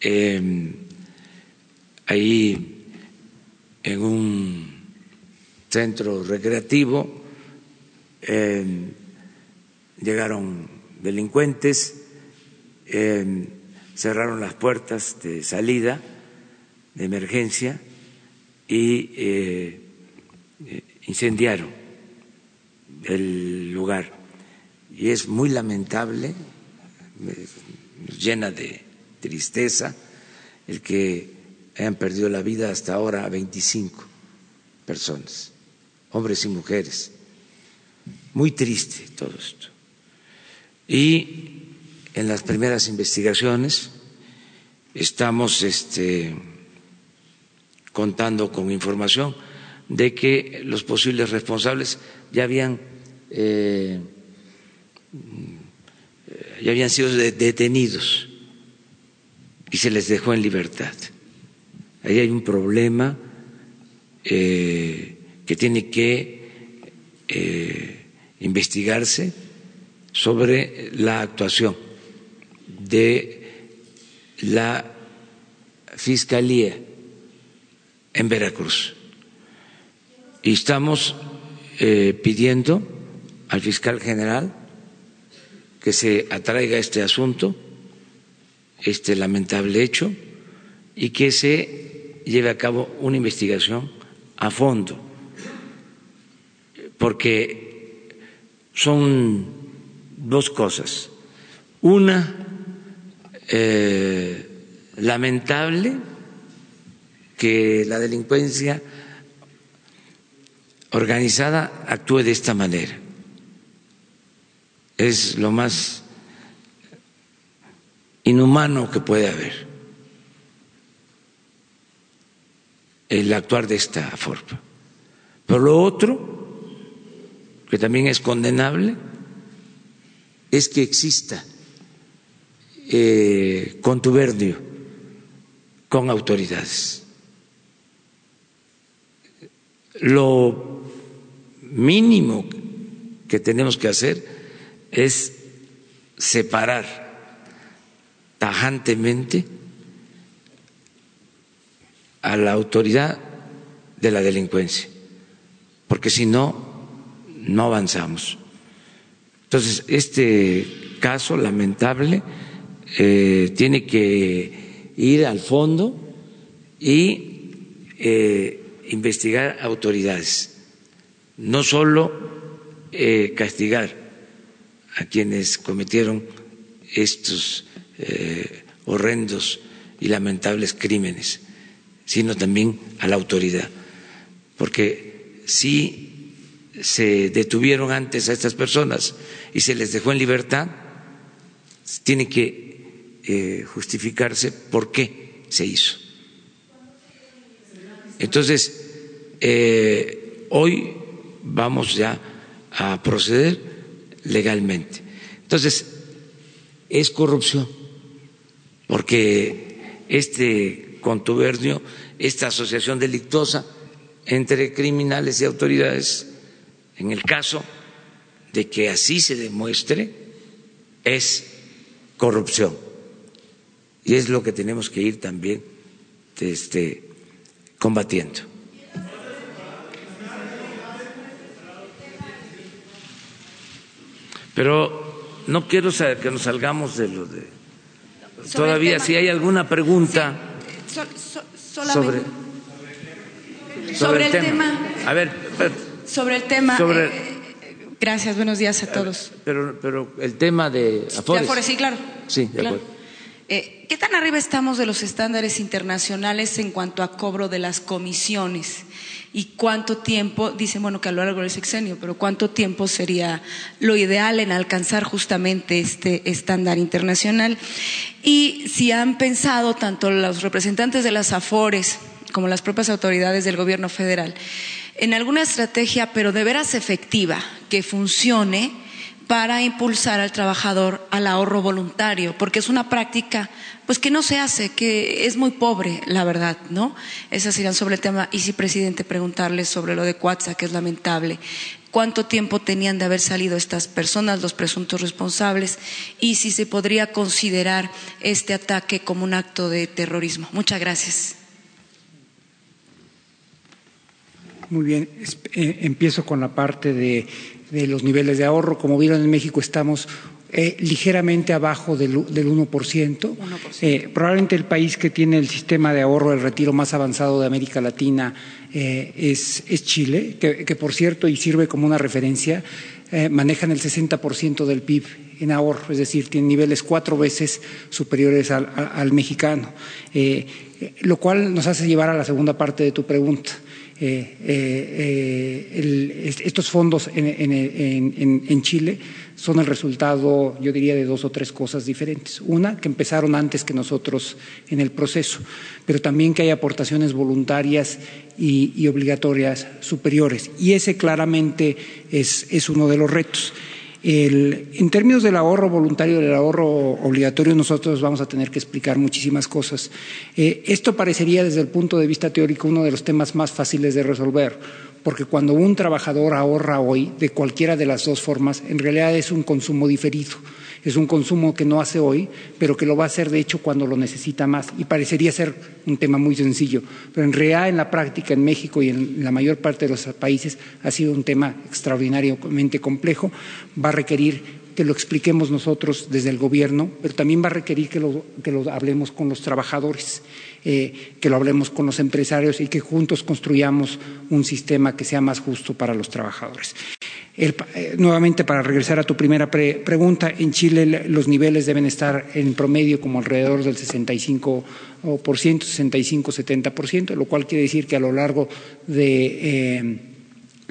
em, ahí en un centro recreativo em, llegaron delincuentes, em, cerraron las puertas de salida de emergencia y eh, incendiaron el lugar. Y es muy lamentable, llena de tristeza el que hayan perdido la vida hasta ahora a 25 personas, hombres y mujeres. Muy triste todo esto. Y en las primeras investigaciones estamos este, contando con información de que los posibles responsables ya habían eh, ya habían sido detenidos y se les dejó en libertad. Ahí hay un problema eh, que tiene que eh, investigarse sobre la actuación de la Fiscalía en Veracruz. Y estamos eh, pidiendo al fiscal general que se atraiga este asunto, este lamentable hecho, y que se lleve a cabo una investigación a fondo, porque son dos cosas. Una, eh, lamentable, que la delincuencia organizada actúe de esta manera. Es lo más inhumano que puede haber el actuar de esta forma. Pero lo otro, que también es condenable, es que exista eh, contubernio con autoridades lo mínimo que tenemos que hacer es separar tajantemente a la autoridad de la delincuencia, porque si no, no avanzamos. Entonces, este caso lamentable eh, tiene que ir al fondo y eh, investigar autoridades, no solo eh, castigar a quienes cometieron estos eh, horrendos y lamentables crímenes, sino también a la autoridad, porque si se detuvieron antes a estas personas y se les dejó en libertad, tiene que eh, justificarse por qué se hizo. Entonces, eh, hoy vamos ya a proceder legalmente. Entonces, es corrupción, porque este contubernio, esta asociación delictosa entre criminales y autoridades, en el caso de que así se demuestre, es corrupción. Y es lo que tenemos que ir también este, combatiendo. Pero no quiero que nos salgamos de lo de... Todavía, si hay alguna pregunta sobre, sobre, el tema. A ver, sobre el tema. Sobre, eh, Gracias, buenos días a todos. Pero, pero el tema de Afores. De Afores, sí, claro. Sí, de acuerdo. Eh, ¿Qué tan arriba estamos de los estándares internacionales en cuanto a cobro de las comisiones? ¿Y cuánto tiempo, dicen, bueno, que a lo largo del sexenio, pero cuánto tiempo sería lo ideal en alcanzar justamente este estándar internacional? Y si han pensado tanto los representantes de las AFORES como las propias autoridades del gobierno federal en alguna estrategia, pero de veras efectiva, que funcione para impulsar al trabajador al ahorro voluntario, porque es una práctica pues que no se hace, que es muy pobre, la verdad, ¿no? Esas irán sobre el tema. Y si, presidente, preguntarle sobre lo de Cuatza, que es lamentable. ¿Cuánto tiempo tenían de haber salido estas personas, los presuntos responsables? Y si se podría considerar este ataque como un acto de terrorismo. Muchas gracias. Muy bien, eh, empiezo con la parte de, los niveles de ahorro. Como vieron, en México estamos eh, ligeramente abajo del, 1%. Eh, probablemente el país que tiene el sistema de ahorro del retiro más avanzado de América Latina es, Chile, que, por cierto, y sirve como una referencia, manejan el 60% del PIB en ahorro, es decir, tienen niveles cuatro veces superiores al mexicano, lo cual nos hace llevar a la segunda parte de tu pregunta. Eh, eh, estos fondos en, Chile son el resultado, yo diría, de dos o tres cosas diferentes. Una, que empezaron antes que nosotros en el proceso, pero también que hay aportaciones voluntarias y, obligatorias superiores. Y ese claramente es uno de los retos en términos del ahorro voluntario, del ahorro obligatorio, nosotros vamos a tener que explicar muchísimas cosas. Eh, esto parecería desde el punto de vista teórico uno de los temas más fáciles de resolver, porque cuando un trabajador ahorra hoy, de cualquiera de las dos formas, en realidad es un consumo diferido es un consumo que no hace hoy, pero que lo va a hacer de hecho cuando lo necesita más. Y parecería ser un tema muy sencillo, pero en realidad en la práctica en México y en la mayor parte de los países ha sido un tema extraordinariamente complejo. Va a requerir que lo expliquemos nosotros desde el gobierno, pero también va a requerir que lo, hablemos con los trabajadores, eh, que lo hablemos con los empresarios y que juntos construyamos un sistema que sea más justo para los trabajadores. Eh, nuevamente, para regresar a tu primera pregunta, en Chile los niveles deben estar en promedio como alrededor del 65%, 65-70%, lo cual quiere decir que a lo largo de, eh,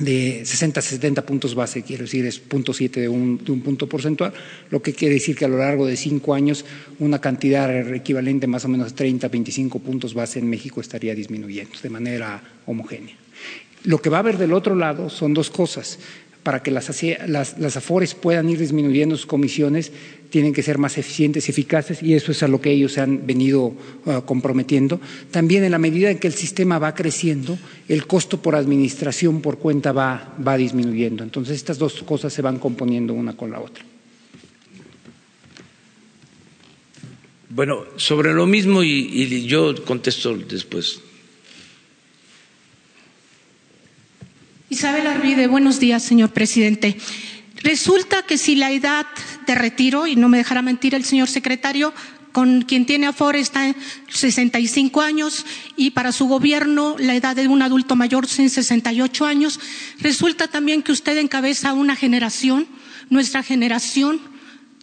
de 60 70 puntos base, quiero decir, es 0.7 de un, de un punto porcentual, lo que quiere decir que a lo largo de cinco años una cantidad equivalente más o menos a 30, 25 puntos base en México estaría disminuyendo de manera homogénea. Lo que va a haber del otro lado son dos cosas para que las, AFORES puedan ir disminuyendo sus comisiones, tienen que ser más eficientes y eficaces y eso es a lo que ellos se han venido uh, comprometiendo. También en la medida en que el sistema va creciendo, el costo por administración por cuenta va, disminuyendo. Entonces estas dos cosas se van componiendo una con la otra. Bueno, sobre lo mismo y yo contesto después. Isabel Arvide, buenos días, señor presidente. Resulta que si la edad de retiro, y no me dejará mentir el señor secretario, con quien tiene Afore está en 65 años y para su gobierno la edad de un adulto mayor es en 68 años. Resulta también que usted encabeza una generación, nuestra generación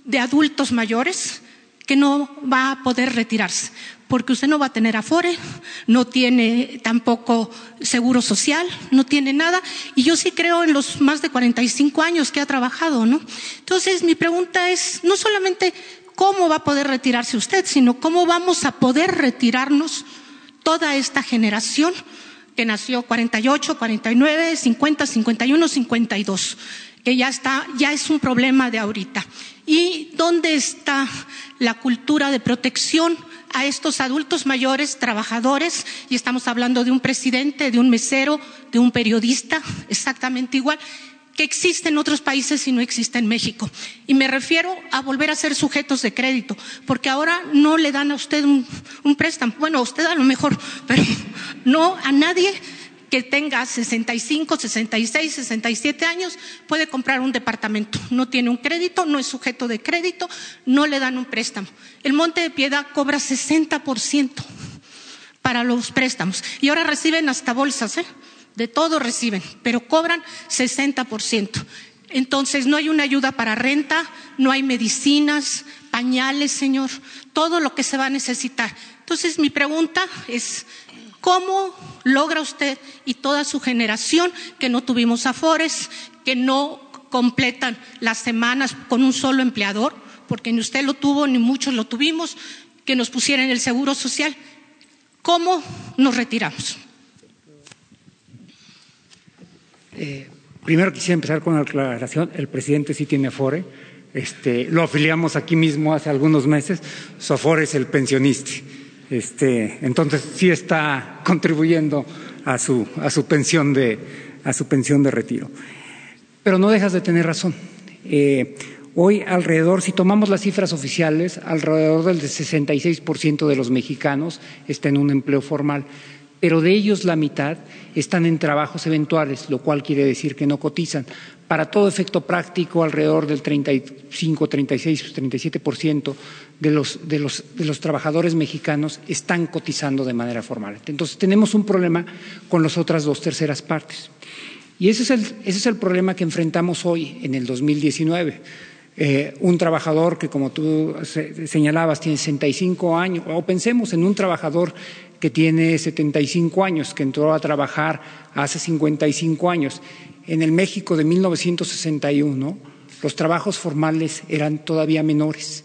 de adultos mayores, que no va a poder retirarse porque usted no va a tener afore, no tiene tampoco seguro social, no tiene nada. Y yo sí creo en los más de 45 años que ha trabajado, ¿no? Entonces, mi pregunta es, no solamente cómo va a poder retirarse usted, sino cómo vamos a poder retirarnos toda esta generación que nació 48, 49, 50, 51, 52, que ya está, ya es un problema de ahorita. ¿Y dónde está la cultura de protección? A estos adultos mayores trabajadores, y estamos hablando de un presidente, de un mesero, de un periodista, exactamente igual, que existe en otros países y no existe en México. Y me refiero a volver a ser sujetos de crédito, porque ahora no le dan a usted un, un préstamo, bueno, a usted a lo mejor, pero no a nadie que tenga 65, 66, 67 años puede comprar un departamento. No tiene un crédito, no es sujeto de crédito, no le dan un préstamo. El Monte de Piedad cobra 60% para los préstamos y ahora reciben hasta bolsas, ¿eh? de todo reciben, pero cobran 60%. Entonces, no hay una ayuda para renta, no hay medicinas, pañales, señor, todo lo que se va a necesitar. Entonces, mi pregunta es, ¿cómo logra usted y toda su generación que no tuvimos afores, que no completan las semanas con un solo empleador, porque ni usted lo tuvo ni muchos lo tuvimos, que nos pusieran el seguro social? ¿Cómo nos retiramos? Eh, primero quisiera empezar con la aclaración. El presidente sí tiene Afore. Este, lo afiliamos aquí mismo hace algunos meses. Su Afore es el pensionista. Este, entonces sí está contribuyendo a su, a su, pensión, de, a su pensión de retiro. Pero no dejas de tener razón. Eh, hoy alrededor, si tomamos las cifras oficiales, alrededor del 66% de los mexicanos está en un empleo formal pero de ellos la mitad están en trabajos eventuales, lo cual quiere decir que no cotizan. Para todo efecto práctico, alrededor del 35, 36, 37% de los, de, los, de los trabajadores mexicanos están cotizando de manera formal. Entonces, tenemos un problema con las otras dos terceras partes. Y ese es el, ese es el problema que enfrentamos hoy, en el 2019. Eh, un trabajador que, como tú señalabas, tiene 65 años, o pensemos en un trabajador que tiene 75 años, que entró a trabajar hace 55 años. En el México de 1961, los trabajos formales eran todavía menores.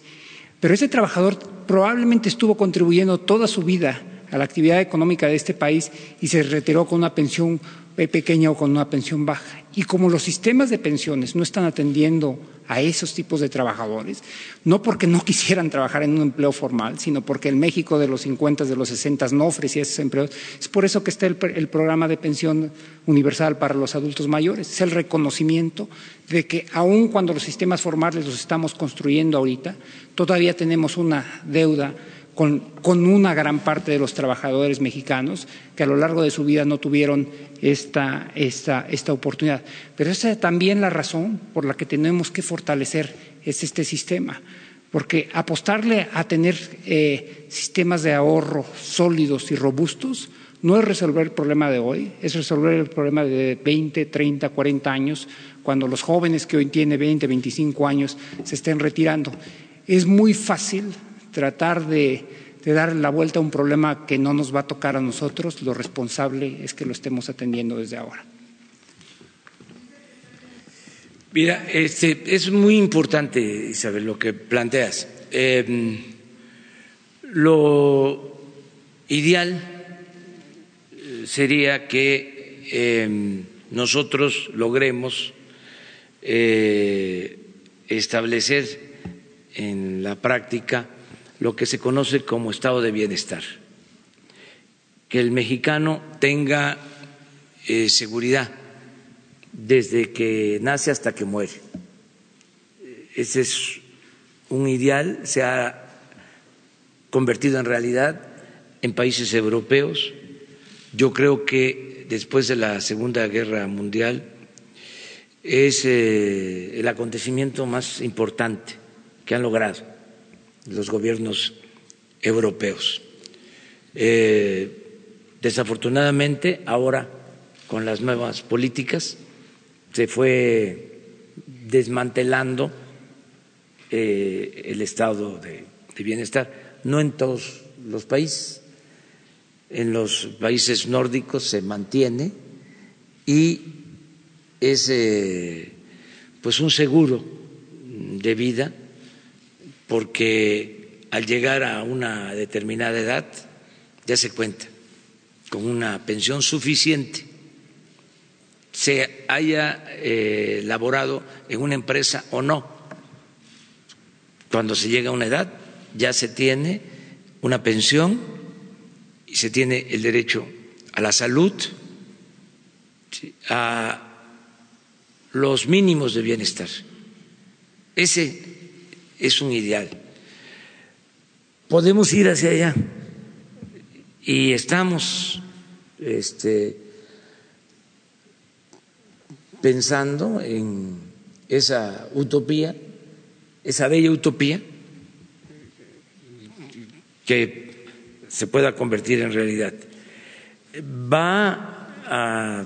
Pero ese trabajador probablemente estuvo contribuyendo toda su vida a la actividad económica de este país y se retiró con una pensión pequeña o con una pensión baja. Y como los sistemas de pensiones no están atendiendo a esos tipos de trabajadores, no porque no quisieran trabajar en un empleo formal, sino porque el México de los 50, de los 60 no ofrecía esos empleos. Es por eso que está el, el programa de pensión universal para los adultos mayores. Es el reconocimiento de que aun cuando los sistemas formales los estamos construyendo ahorita, todavía tenemos una deuda con, con, una gran parte de los trabajadores mexicanos que a lo largo de su vida no tuvieron esta, esta, esta oportunidad. Pero esa es también la razón por la que tenemos que fortalecer es este sistema, porque apostarle a tener eh, sistemas de ahorro sólidos y robustos no es resolver el problema de hoy, es resolver el problema de 20, 30, 40 años, cuando los jóvenes que hoy tienen 20, 25 años se estén retirando. Es muy fácil tratar de, dar la vuelta a un problema que no nos va a tocar a nosotros, lo responsable es que lo estemos atendiendo desde ahora. Mira, este, es muy importante, Isabel, lo que planteas. Eh, lo ideal sería que eh, nosotros logremos eh, establecer en la práctica lo que se conoce como estado de bienestar, que el mexicano tenga eh, seguridad desde que nace hasta que muere. Ese es un ideal, se ha convertido en realidad en países europeos. Yo creo que después de la Segunda Guerra Mundial es eh, el acontecimiento más importante que han logrado los gobiernos europeos. Eh, desafortunadamente, ahora, con las nuevas políticas, se fue desmantelando eh, el estado de, bienestar, no en todos los países, en los países nórdicos se mantiene y es eh, pues un seguro de vida porque al llegar a una determinada edad ya se cuenta con una pensión suficiente, se haya eh, laborado en una empresa o no. Cuando se llega a una edad ya se tiene una pensión y se tiene el derecho a la salud, a los mínimos de bienestar. Ese es un ideal. Podemos ir hacia allá y estamos este, pensando en esa utopía, esa bella utopía que se pueda convertir en realidad. Va a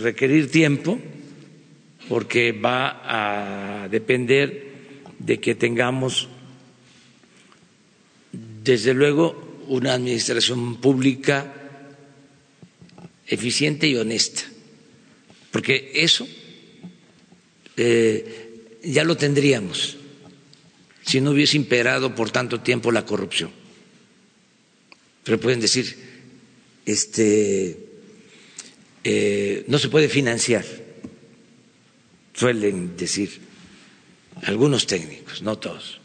requerir tiempo, porque va a depender de que tengamos, desde luego, una administración pública eficiente y honesta, porque eso eh, ya lo tendríamos si no hubiese imperado por tanto tiempo la corrupción. Pero pueden decir, este, eh, no se puede financiar, suelen decir algunos técnicos, no todos,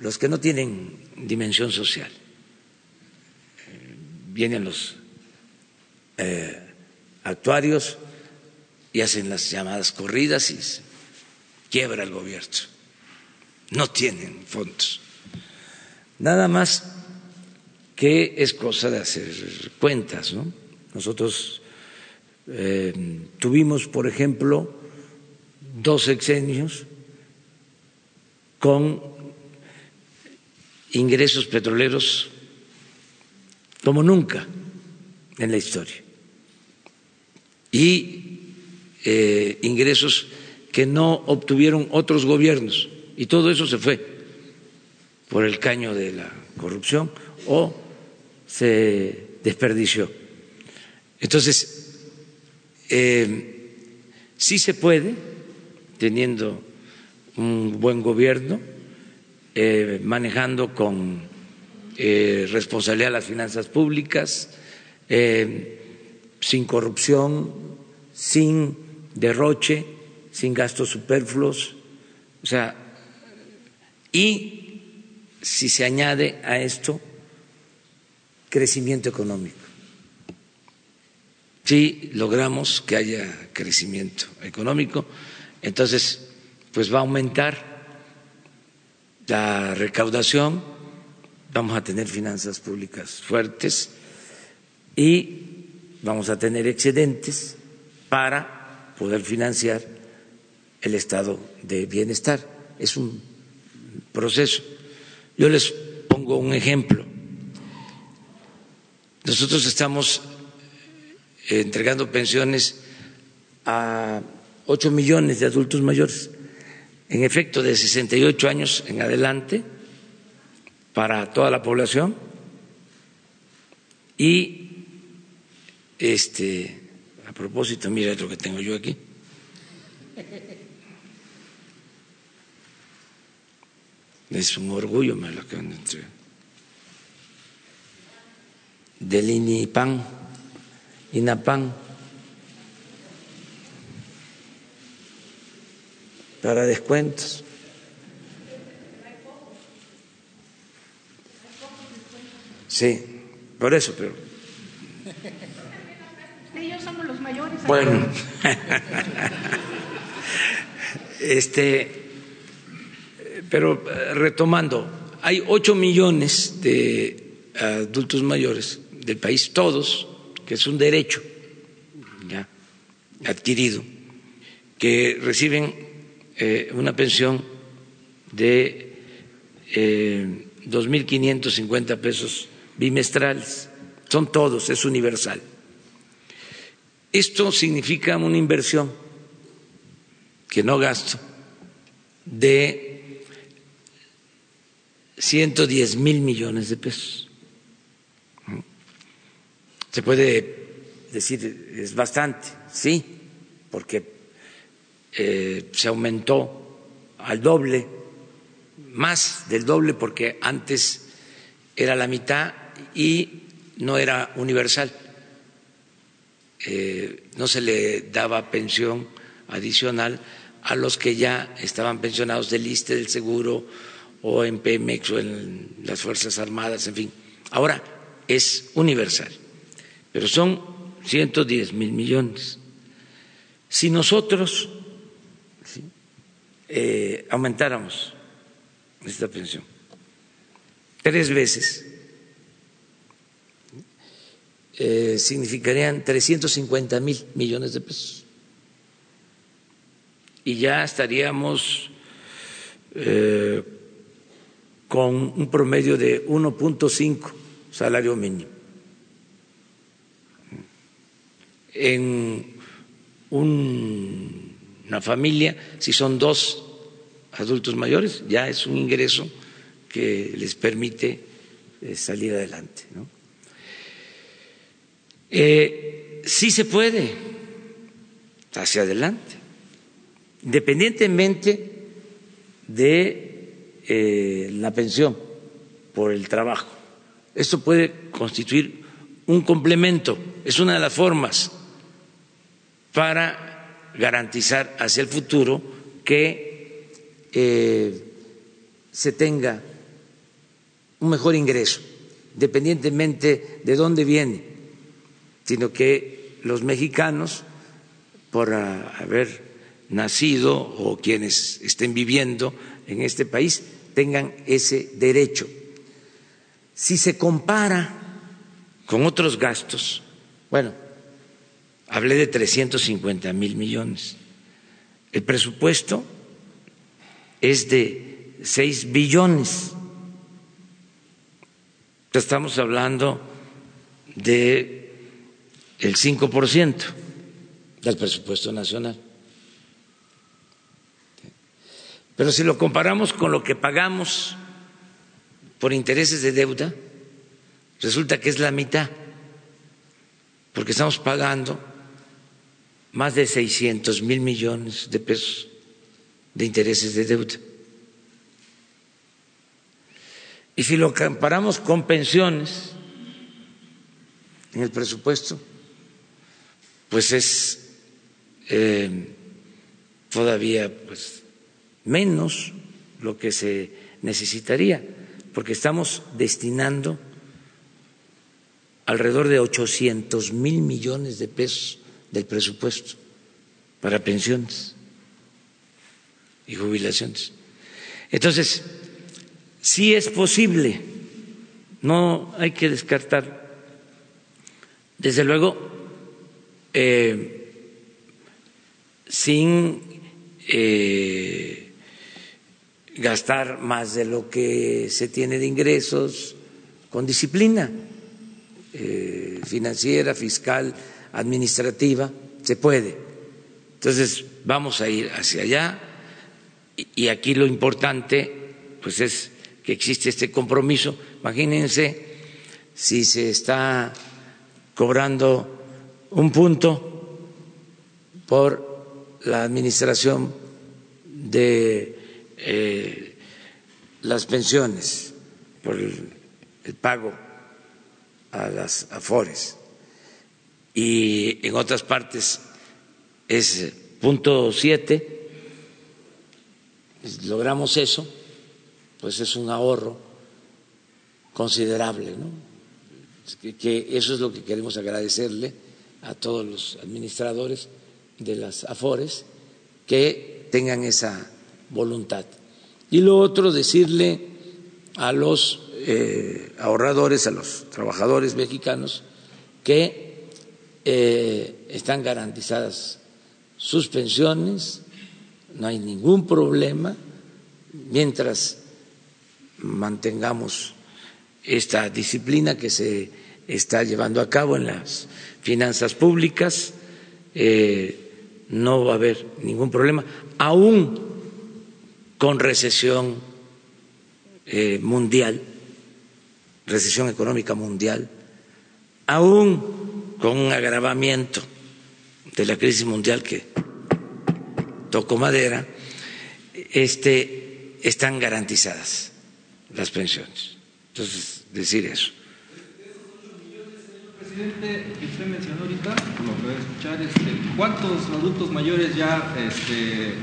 los que no tienen dimensión social. Vienen los eh, actuarios y hacen las llamadas corridas y quiebra el gobierno. No tienen fondos. Nada más que es cosa de hacer cuentas, ¿no? Nosotros eh, tuvimos, por ejemplo, dos sexenios con ingresos petroleros como nunca en la historia y eh, ingresos que no obtuvieron otros gobiernos y todo eso se fue por el caño de la corrupción o se desperdició. Entonces, eh, sí se puede, teniendo un buen gobierno, eh, manejando con eh, responsabilidad las finanzas públicas, sin corrupción, sin derroche, sin gastos superfluos, o sea, y si se añade a esto crecimiento económico. Si logramos que haya crecimiento económico, entonces pues va a aumentar la recaudación, vamos a tener finanzas públicas fuertes y vamos a tener excedentes para poder financiar el estado de bienestar. Es un proceso. Yo les pongo un ejemplo. Nosotros estamos eh, entregando pensiones a ocho millones de adultos mayores, en efecto de 68 años en adelante, para toda la población. Y, este, a propósito, mira lo que tengo yo aquí. Es un orgullo me lo acaban de entregar. Del INIPAN, INAPAN, para descuentos. Sí, por eso, pero. Ellos somos los mayores. Bueno, este pero eh, retomando, hay ocho millones de adultos mayores del país, todos, que es un derecho ya adquirido, que reciben eh, una pensión de eh, 2.550 pesos bimestrales. Son todos, es universal. Esto significa una inversión que no gasto de 110 mil millones de pesos. Se puede decir, es bastante, sí, porque eh, se aumentó al doble, más del doble, porque antes era la mitad y no era universal. Eh, no se le daba pensión adicional a los que ya estaban pensionados del ISTE, del seguro o en Pemex o en las Fuerzas Armadas, en fin. Ahora es universal, pero son 110 mil millones. Si nosotros eh, aumentáramos esta pensión tres veces, eh, significarían 350 mil millones de pesos. Y ya estaríamos eh, con un promedio de 1.5 salario mínimo. En un una familia, si son dos adultos mayores, ya es un ingreso que les permite eh, salir adelante. ¿no? Eh, sí se puede hacia adelante, independientemente de eh, la pensión por el trabajo. Esto puede constituir un complemento, es una de las formas para garantizar hacia el futuro que eh, se tenga un mejor ingreso, independientemente de dónde viene, sino que los mexicanos, por haber nacido o quienes estén viviendo en este país, tengan ese derecho. Si se compara con otros gastos, bueno, hablé de 350 mil millones. El presupuesto es de 6 billones. Estamos hablando de el 5% del presupuesto nacional. Pero si lo comparamos con lo que pagamos por intereses de deuda, resulta que es la mitad, porque estamos pagando más de 600 mil millones de pesos de intereses de deuda. Y si lo comparamos con pensiones en el presupuesto, pues es eh, todavía pues, menos lo que se necesitaría, porque estamos destinando alrededor de 800 mil millones de pesos del presupuesto para pensiones y jubilaciones. Entonces, sí es posible, no hay que descartar. Desde luego, eh, sin eh, gastar más de lo que se tiene de ingresos, con disciplina eh, financiera, fiscal, administrativa, se puede. Entonces, vamos a ir hacia allá y aquí lo importante pues es que existe este compromiso. Imagínense si se está cobrando un punto por la administración de eh, las pensiones, por el, el pago a las afores y en otras partes es punto siete, logramos eso, pues es un ahorro considerable, ¿no? Que eso es lo que queremos agradecerle a todos los administradores de las AFORES que tengan esa voluntad. Y lo otro, decirle a los eh, ahorradores, a los trabajadores mexicanos, que eh, están garantizadas sus pensiones, no hay ningún problema, mientras mantengamos esta disciplina que se está llevando a cabo en las finanzas públicas, eh, no va a haber ningún problema, aún con recesión eh, mundial, recesión económica mundial, aún con un agravamiento de la crisis mundial que tocó madera, este, están garantizadas las pensiones. Entonces, decir eso. Presidente, usted mencionó ahorita, lo que voy a escuchar, este, ¿cuántos adultos mayores ya este,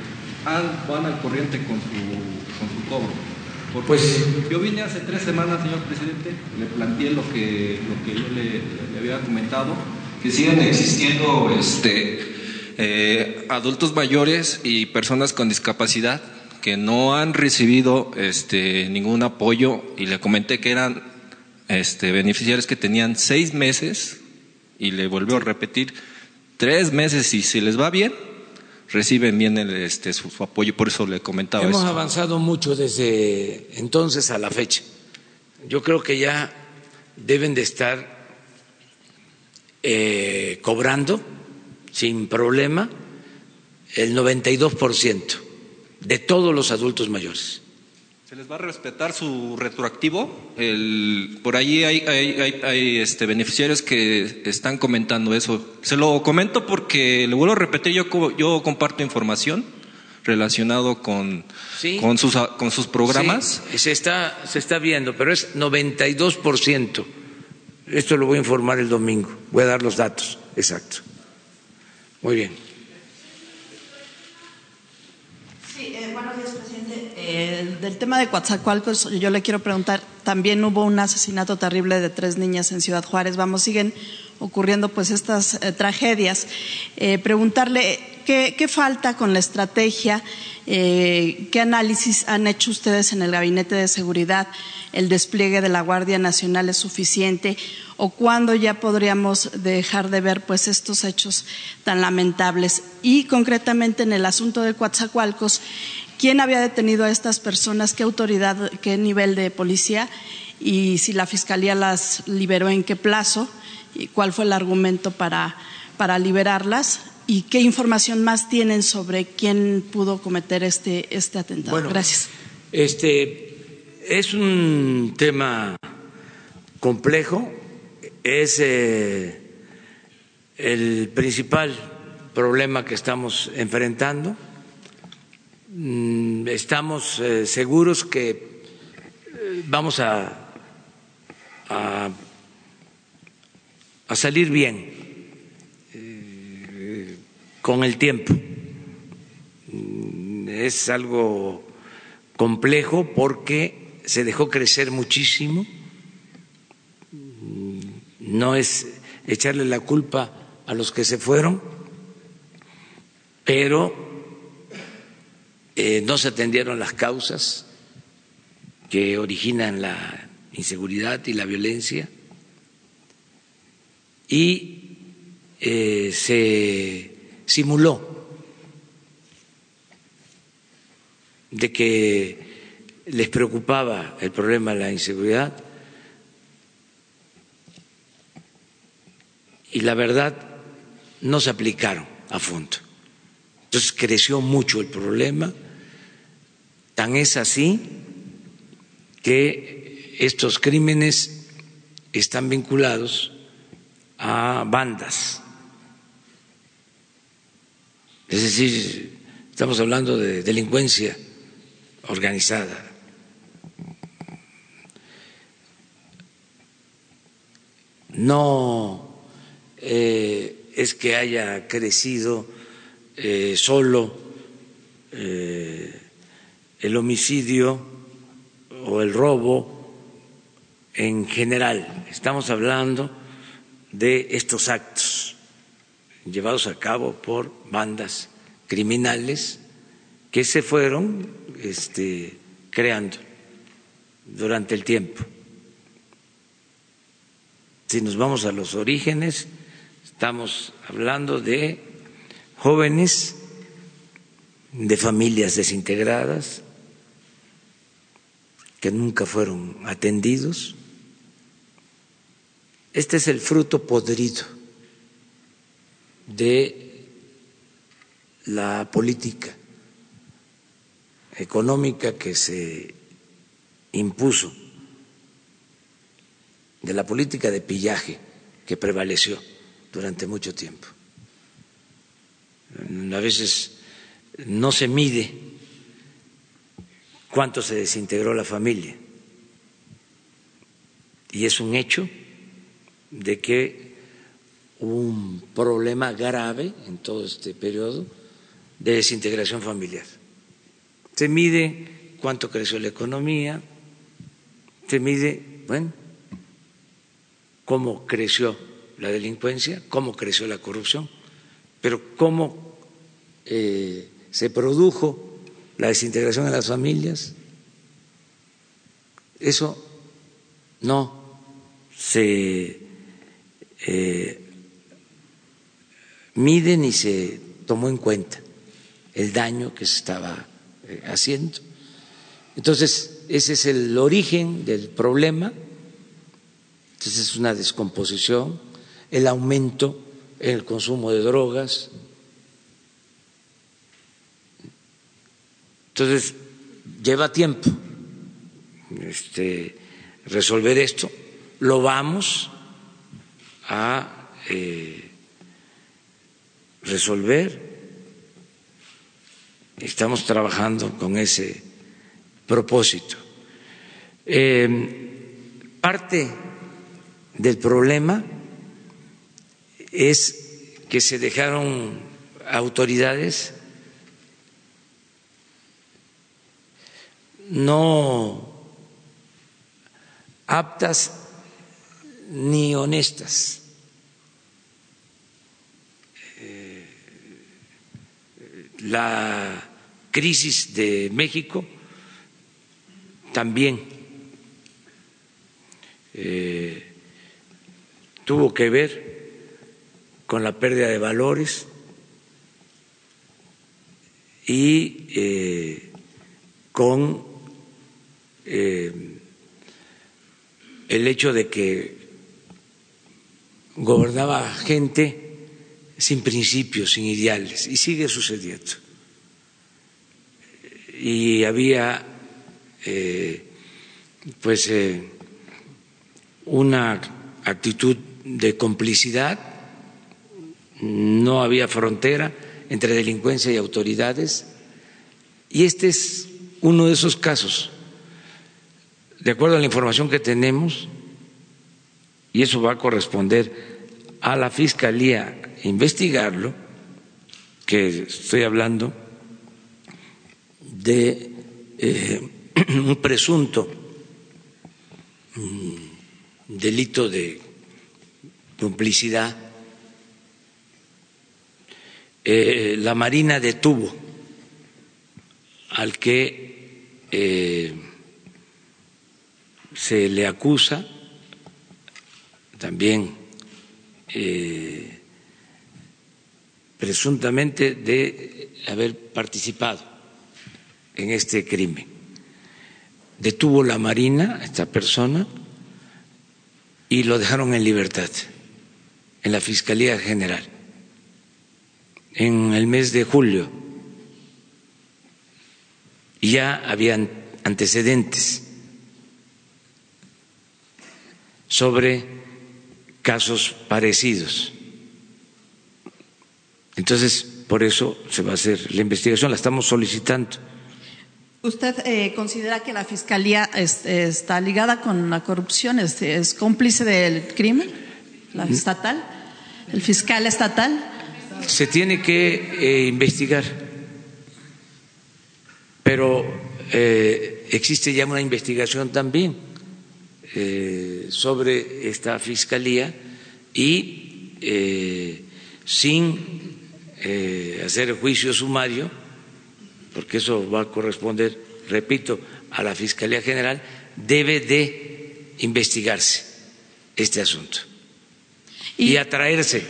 van al corriente con su, con su cobro? Porque pues, yo vine hace tres semanas, señor presidente, le planteé lo que, lo que yo le, le había comentado, que siguen existiendo este, eh, adultos mayores y personas con discapacidad que no han recibido este, ningún apoyo. Y le comenté que eran este, beneficiarios que tenían seis meses y le vuelvo a repetir tres meses y si les va bien reciben bien el, este, su, apoyo por eso le comentaba hemos avanzado mucho desde entonces a la fecha yo creo que ya deben de estar eh, cobrando sin problema el 92% de todos los adultos mayores. ¿Se les va a respetar su retroactivo? El, por ahí hay, hay, hay, este, beneficiarios que están comentando eso. Se lo comento porque, le vuelvo a repetir, yo, yo comparto información relacionado con, con, sus, con sus programas. Sí, se, está, se está viendo, pero es 92%. Esto lo voy a informar el domingo. Voy a dar los datos exactos. Muy bien. Del tema de Coatzacoalcos, yo le quiero preguntar, también hubo un asesinato terrible de tres niñas en Ciudad Juárez. Vamos, siguen ocurriendo pues estas eh, tragedias. Eh, preguntarle ¿qué, falta con la estrategia, eh, qué análisis han hecho ustedes en el Gabinete de Seguridad, el despliegue de la Guardia Nacional es suficiente o cuándo ya podríamos dejar de ver pues estos hechos tan lamentables. Y concretamente en el asunto de Coatzacoalcos, quién había detenido a estas personas, qué autoridad, qué nivel de policía y si la Fiscalía las liberó en qué plazo y cuál fue el argumento para, para liberarlas y qué información más tienen sobre quién pudo cometer este, este atentado. Gracias. Este es un tema complejo, es eh, el principal problema que estamos enfrentando estamos eh, seguros que eh, vamos a, a, salir bien eh, con el tiempo. Mm, es algo complejo porque se dejó crecer muchísimo. Mm, no es echarle la culpa a los que se fueron, pero eh, no se atendieron las causas que originan la inseguridad y la violencia y eh, se simuló de que les preocupaba el problema de la inseguridad y la verdad no se aplicaron a fondo. Entonces creció mucho el problema Tan es así que estos crímenes están vinculados a bandas. Es decir, estamos hablando de delincuencia organizada. No eh, es que haya crecido eh, solo eh, el homicidio o el robo en general. Estamos hablando de estos actos llevados a cabo por bandas criminales que se fueron este, creando durante el tiempo. Si nos vamos a los orígenes, estamos hablando de jóvenes de familias desintegradas, que nunca fueron atendidos. Este es el fruto podrido de la política económica que se impuso, de la política de pillaje que prevaleció durante mucho tiempo. A veces no se mide cuánto se desintegró la familia. Y es un hecho de que hubo un problema grave en todo este periodo de desintegración familiar. Se mide cuánto creció la economía, se mide, bueno, cómo creció la delincuencia, cómo creció la corrupción, pero cómo eh, se produjo la desintegración de las familias, eso no se eh, mide ni se tomó en cuenta el daño que se estaba eh, haciendo. Entonces, ese es el origen del problema. Entonces, es una descomposición, el aumento en el consumo de drogas, Entonces, lleva tiempo este, resolver esto. Lo vamos a eh, resolver. Estamos trabajando con ese propósito. Eh, parte del problema es que se dejaron autoridades no aptas ni honestas. Eh, la crisis de México también eh, tuvo que ver con la pérdida de valores y eh, con el hecho de que gobernaba gente sin principios, sin ideales, y sigue sucediendo. Y había, eh, pues, eh, una actitud de complicidad, no había frontera entre delincuencia y autoridades, y este es uno de esos casos de acuerdo a la información que tenemos, y eso va a corresponder a la Fiscalía investigarlo, que estoy hablando de eh, un presunto mm, delito de complicidad. Eh, la Marina detuvo al que eh, se le acusa también eh, presuntamente de haber participado en este crimen. Detuvo la Marina a esta persona y lo dejaron en libertad en la Fiscalía General en el mes de julio. Ya habían antecedentes sobre casos parecidos. Entonces, por eso se va a hacer la investigación, la estamos solicitando. ¿Usted eh, considera que la Fiscalía está ligada con la corrupción? ¿Es, cómplice del crimen? ¿La estatal? ¿El fiscal estatal? Se tiene que eh, investigar, pero eh, existe ya una investigación también eh, sobre esta fiscalía y eh, sin eh, hacer juicio sumario, porque eso va a corresponder, repito, a la Fiscalía General, debe de investigarse este asunto y atraerse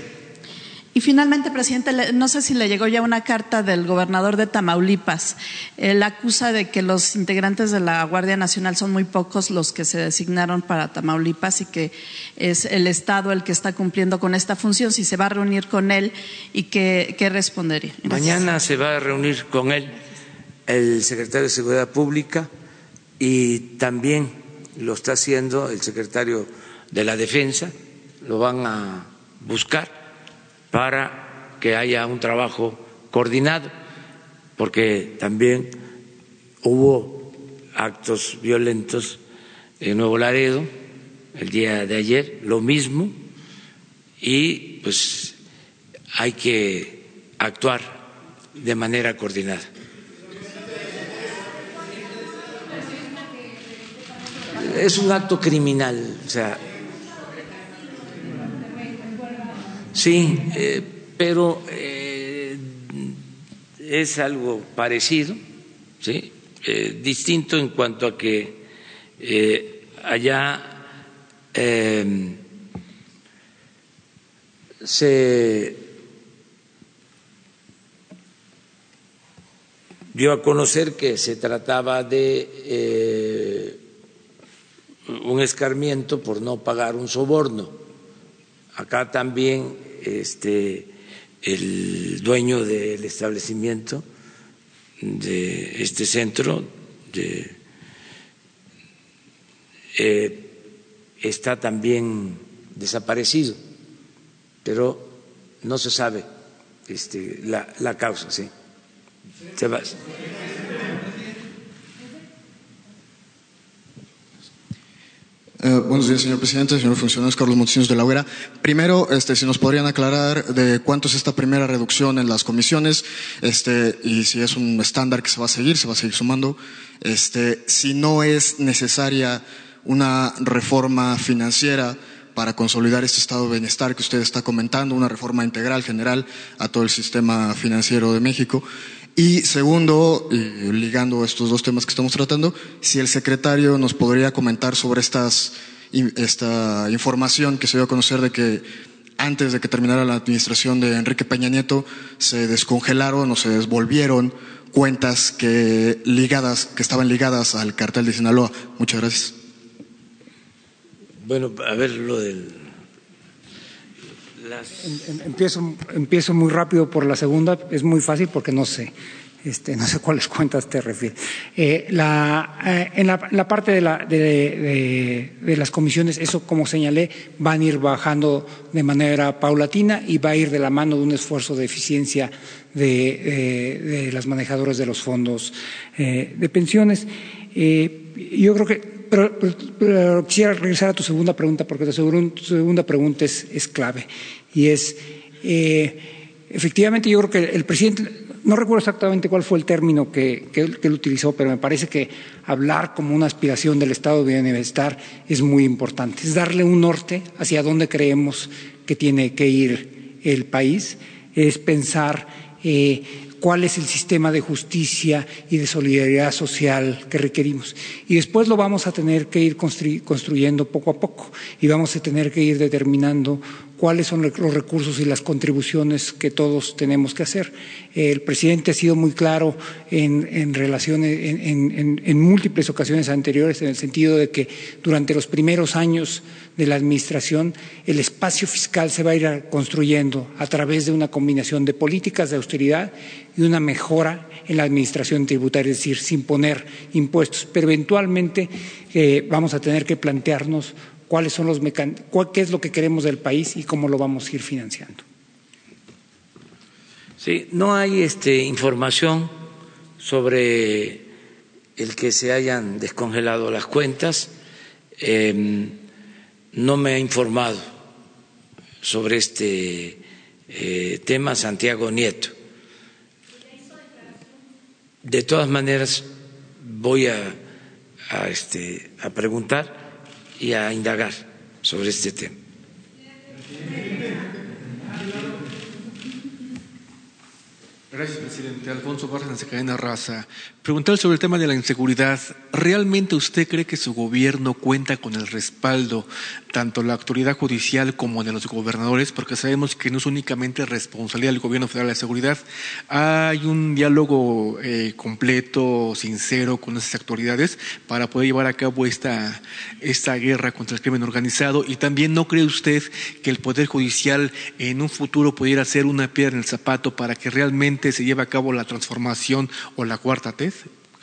y finalmente, presidente, no sé si le llegó ya una carta del gobernador de Tamaulipas. Él acusa de que los integrantes de la Guardia Nacional son muy pocos los que se designaron para Tamaulipas y que es el Estado el que está cumpliendo con esta función. Si se va a reunir con él y qué, respondería. Mañana se va a reunir con él el secretario de Seguridad Pública y también lo está haciendo el secretario de la Defensa. Lo van a buscar para que haya un trabajo coordinado, porque también hubo actos violentos en Nuevo Laredo el día de ayer, lo mismo, y pues hay que actuar de manera coordinada. Es un acto criminal, o sea, Sí, eh, pero eh, es algo parecido, ¿sí? Eh, distinto en cuanto a que allá se dio a conocer que se trataba de un escarmiento por no pagar un soborno. Acá también este, el dueño del establecimiento de este centro eh, está también desaparecido, pero no se sabe este, la, la causa, sí. Se va. Eh, buenos días, señor presidente, señor funcionario Carlos Montesinos de la Hoguera. Primero, este, si nos podrían aclarar de cuánto es esta primera reducción en las comisiones, este, y si es un estándar que se va a seguir, se va a seguir sumando, este, si no es necesaria una reforma financiera para consolidar este estado de bienestar que usted está comentando, una reforma integral general a todo el sistema financiero de México. Y segundo, ligando estos dos temas que estamos tratando, si el secretario nos podría comentar sobre estas, esta información que se dio a conocer de que antes de que terminara la administración de Enrique Peña Nieto se descongelaron o se desvolvieron cuentas que ligadas, que estaban ligadas al cartel de Sinaloa. Muchas gracias. Bueno, a ver lo del Em, em, empiezo, empiezo muy rápido por la segunda, es muy fácil porque no sé. Este, no sé cuáles cuentas te refieres. Eh, la, eh, en, la, la, parte de, la, de, las comisiones, eso como señalé, van a ir bajando de manera paulatina y va a ir de la mano de un esfuerzo de eficiencia de, las manejadoras de los fondos eh, de pensiones. yo creo que pero, pero, quisiera regresar a tu segunda pregunta, porque tu segunda pregunta es, es clave. Y es, eh, efectivamente, yo creo que el presidente, no recuerdo exactamente cuál fue el término que, que, que, él utilizó, pero me parece que hablar como una aspiración del estado de bienestar es muy importante. Es darle un norte hacia dónde creemos que tiene que ir el país, es pensar. Eh, cuál es el sistema de justicia y de solidaridad social que requerimos. Y después lo vamos a tener que ir construyendo poco a poco y vamos a tener que ir determinando cuáles son los recursos y las contribuciones que todos tenemos que hacer. El presidente ha sido muy claro en, en en, en, múltiples ocasiones anteriores, en el sentido de que durante los primeros años de la administración, el espacio fiscal se va a ir construyendo a través de una combinación de políticas de austeridad y una mejora en la administración tributaria, es decir, sin poner impuestos. Pero eventualmente eh, vamos a tener que plantearnos cuáles son los cuál, qué es lo que queremos del país y cómo lo vamos a ir financiando. Sí, no hay este, información sobre el que se hayan descongelado las cuentas. Eh, no me ha informado sobre este eh, tema Santiago Nieto. De todas maneras, voy a, este, a preguntar y a indagar sobre este tema. Gracias, presidente. Alfonso Bárcenas, Cadena Raza. Preguntar sobre el tema de la inseguridad. ¿Realmente usted cree que su gobierno cuenta con el respaldo tanto la autoridad judicial como de los gobernadores? Porque sabemos que no es únicamente responsabilidad del gobierno federal de seguridad. Hay un diálogo eh, completo, sincero con esas autoridades para poder llevar a cabo esta, esta guerra contra el crimen organizado. Y también no cree usted que el Poder Judicial en un futuro pudiera ser una piedra en el zapato para que realmente se lleve a cabo la transformación o la cuarta TED?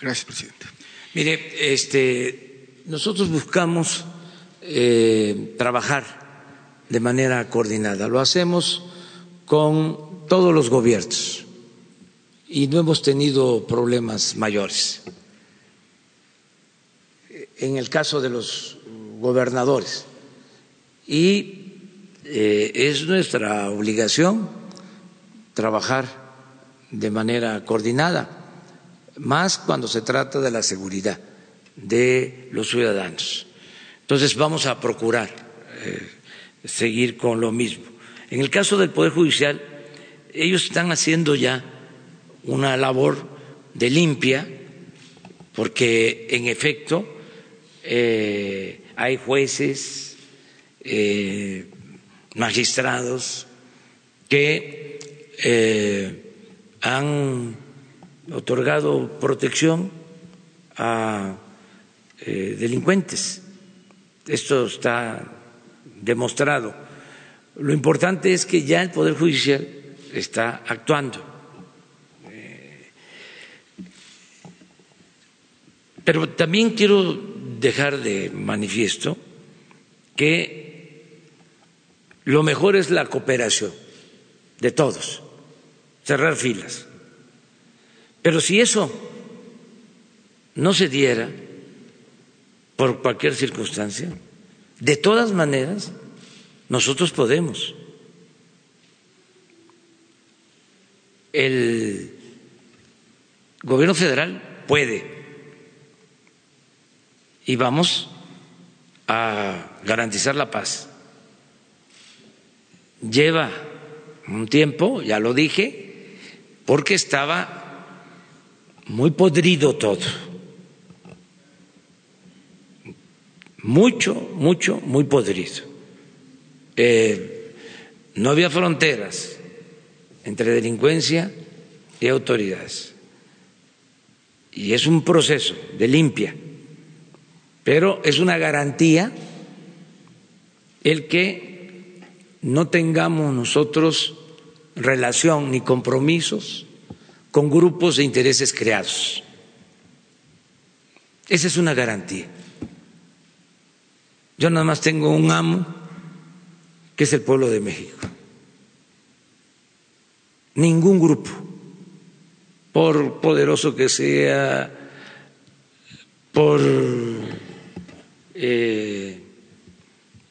Gracias, presidente. Mire, este, nosotros buscamos eh, trabajar de manera coordinada. Lo hacemos con todos los gobiernos y no hemos tenido problemas mayores. En el caso de los gobernadores. Y eh, es nuestra obligación trabajar de manera coordinada más cuando se trata de la seguridad de los ciudadanos. Entonces vamos a procurar eh, seguir con lo mismo. En el caso del Poder Judicial, ellos están haciendo ya una labor de limpia, porque en efecto eh, hay jueces, eh, magistrados que han otorgado protección a delincuentes. Esto está demostrado. Lo importante es que ya el Poder Judicial está actuando. Eh, Pero también quiero dejar de manifiesto que lo mejor es la cooperación de todos, cerrar filas. Pero si eso no se diera por cualquier circunstancia, de todas maneras, nosotros podemos. El gobierno federal puede y vamos a garantizar la paz. Lleva un tiempo, ya lo dije, porque estaba muy podrido todo. Mucho, mucho, muy podrido. Eh, no había fronteras entre delincuencia y autoridades. Y es un proceso de limpia, pero es una garantía el que no tengamos nosotros relación ni compromisos con grupos de intereses creados. Esa es una garantía. Yo nada más tengo un amo que es el pueblo de México. Ningún grupo, por poderoso que sea, por eh,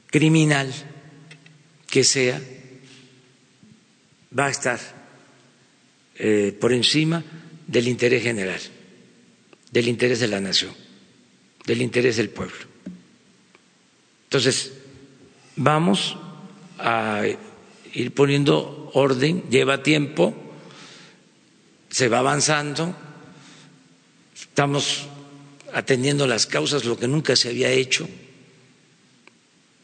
criminal que sea, va a estar eh, por encima del interés general, del interés de la nación, del interés del pueblo. Entonces, vamos a ir poniendo orden, lleva tiempo, se va avanzando, estamos atendiendo las causas, lo que nunca se había hecho,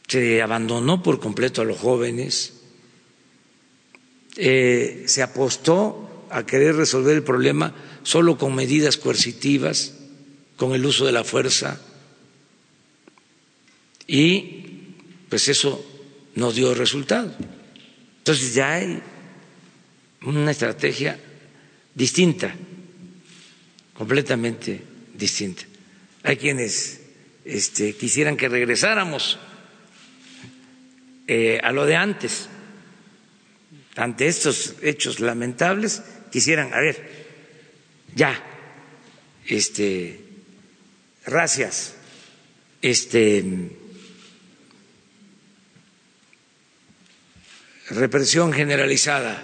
se abandonó por completo a los jóvenes, eh, se apostó a querer resolver el problema solo con medidas coercitivas, con el uso de la fuerza, y pues eso no dio resultado. Entonces ya hay una estrategia distinta, completamente distinta. Hay quienes este, quisieran que regresáramos eh, a lo de antes, ante estos hechos lamentables, quisieran, a ver, ya, este, gracias, este, represión generalizada,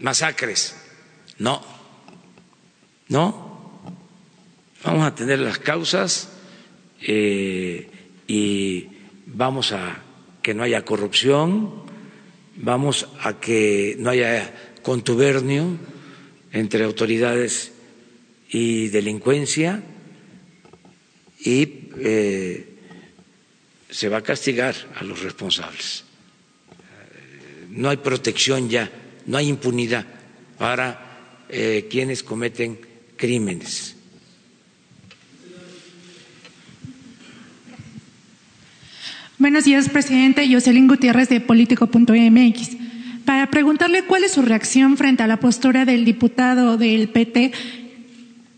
masacres. No, no. Vamos a tener las causas eh, y vamos a que no haya corrupción, vamos a que no haya contubernio entre autoridades y delincuencia y eh, se va a castigar a los responsables no hay protección ya, no hay impunidad para eh, quienes cometen crímenes. Buenos días, presidente. Jocelyn Gutiérrez de Político.mx. Para preguntarle cuál es su reacción frente a la postura del diputado del PT,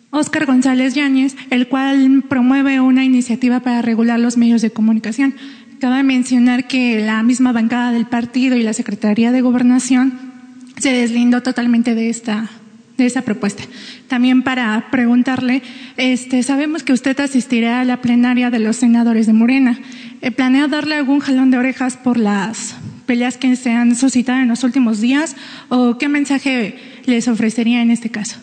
Óscar González Yáñez, el cual promueve una iniciativa para regular los medios de comunicación. Cabe mencionar que la misma bancada del partido y la Secretaría de Gobernación se deslindó totalmente de esta de esa propuesta. También para preguntarle, este, sabemos que usted asistirá a la plenaria de los senadores de Morena. Eh, ¿Planea darle algún jalón de orejas por las peleas que se han suscitado en los últimos días o qué mensaje les ofrecería en este caso?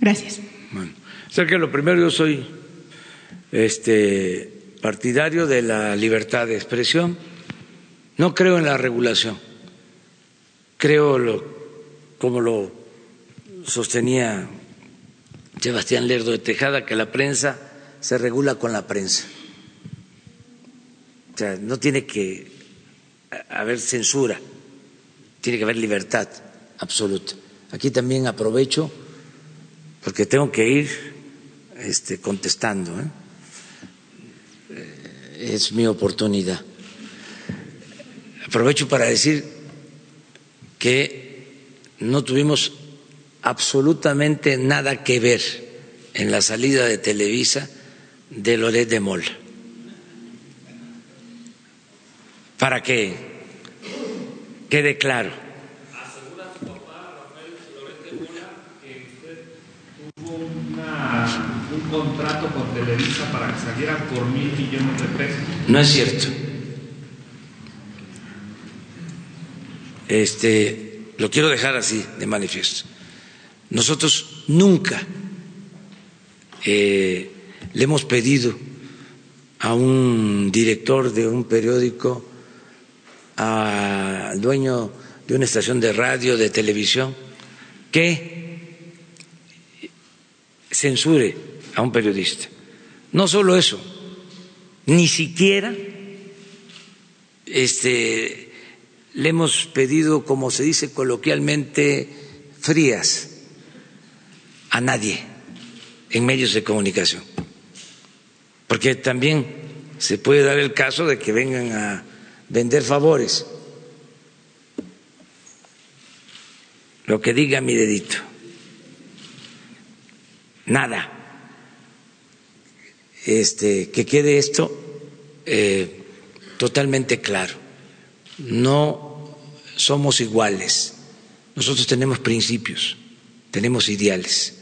Gracias. Bueno, sé que lo primero yo soy este partidario de la libertad de expresión, no creo en la regulación, creo lo, como lo sostenía Sebastián Lerdo de Tejada, que la prensa se regula con la prensa. O sea, no tiene que haber censura, tiene que haber libertad absoluta. Aquí también aprovecho, porque tengo que ir este, contestando. ¿eh? Es mi oportunidad. Aprovecho para decir que no tuvimos absolutamente nada que ver en la salida de Televisa de Loret de Mola. Para que quede claro. Contrato con Televisa para que saliera por mil millones de pesos. No es cierto. Este, lo quiero dejar así de manifiesto. Nosotros nunca eh, le hemos pedido a un director de un periódico, al dueño de una estación de radio, de televisión, que censure a un periodista. No solo eso, ni siquiera este, le hemos pedido, como se dice coloquialmente, frías a nadie en medios de comunicación. Porque también se puede dar el caso de que vengan a vender favores. Lo que diga mi dedito. Nada. Este, que quede esto eh, totalmente claro. No somos iguales. Nosotros tenemos principios, tenemos ideales.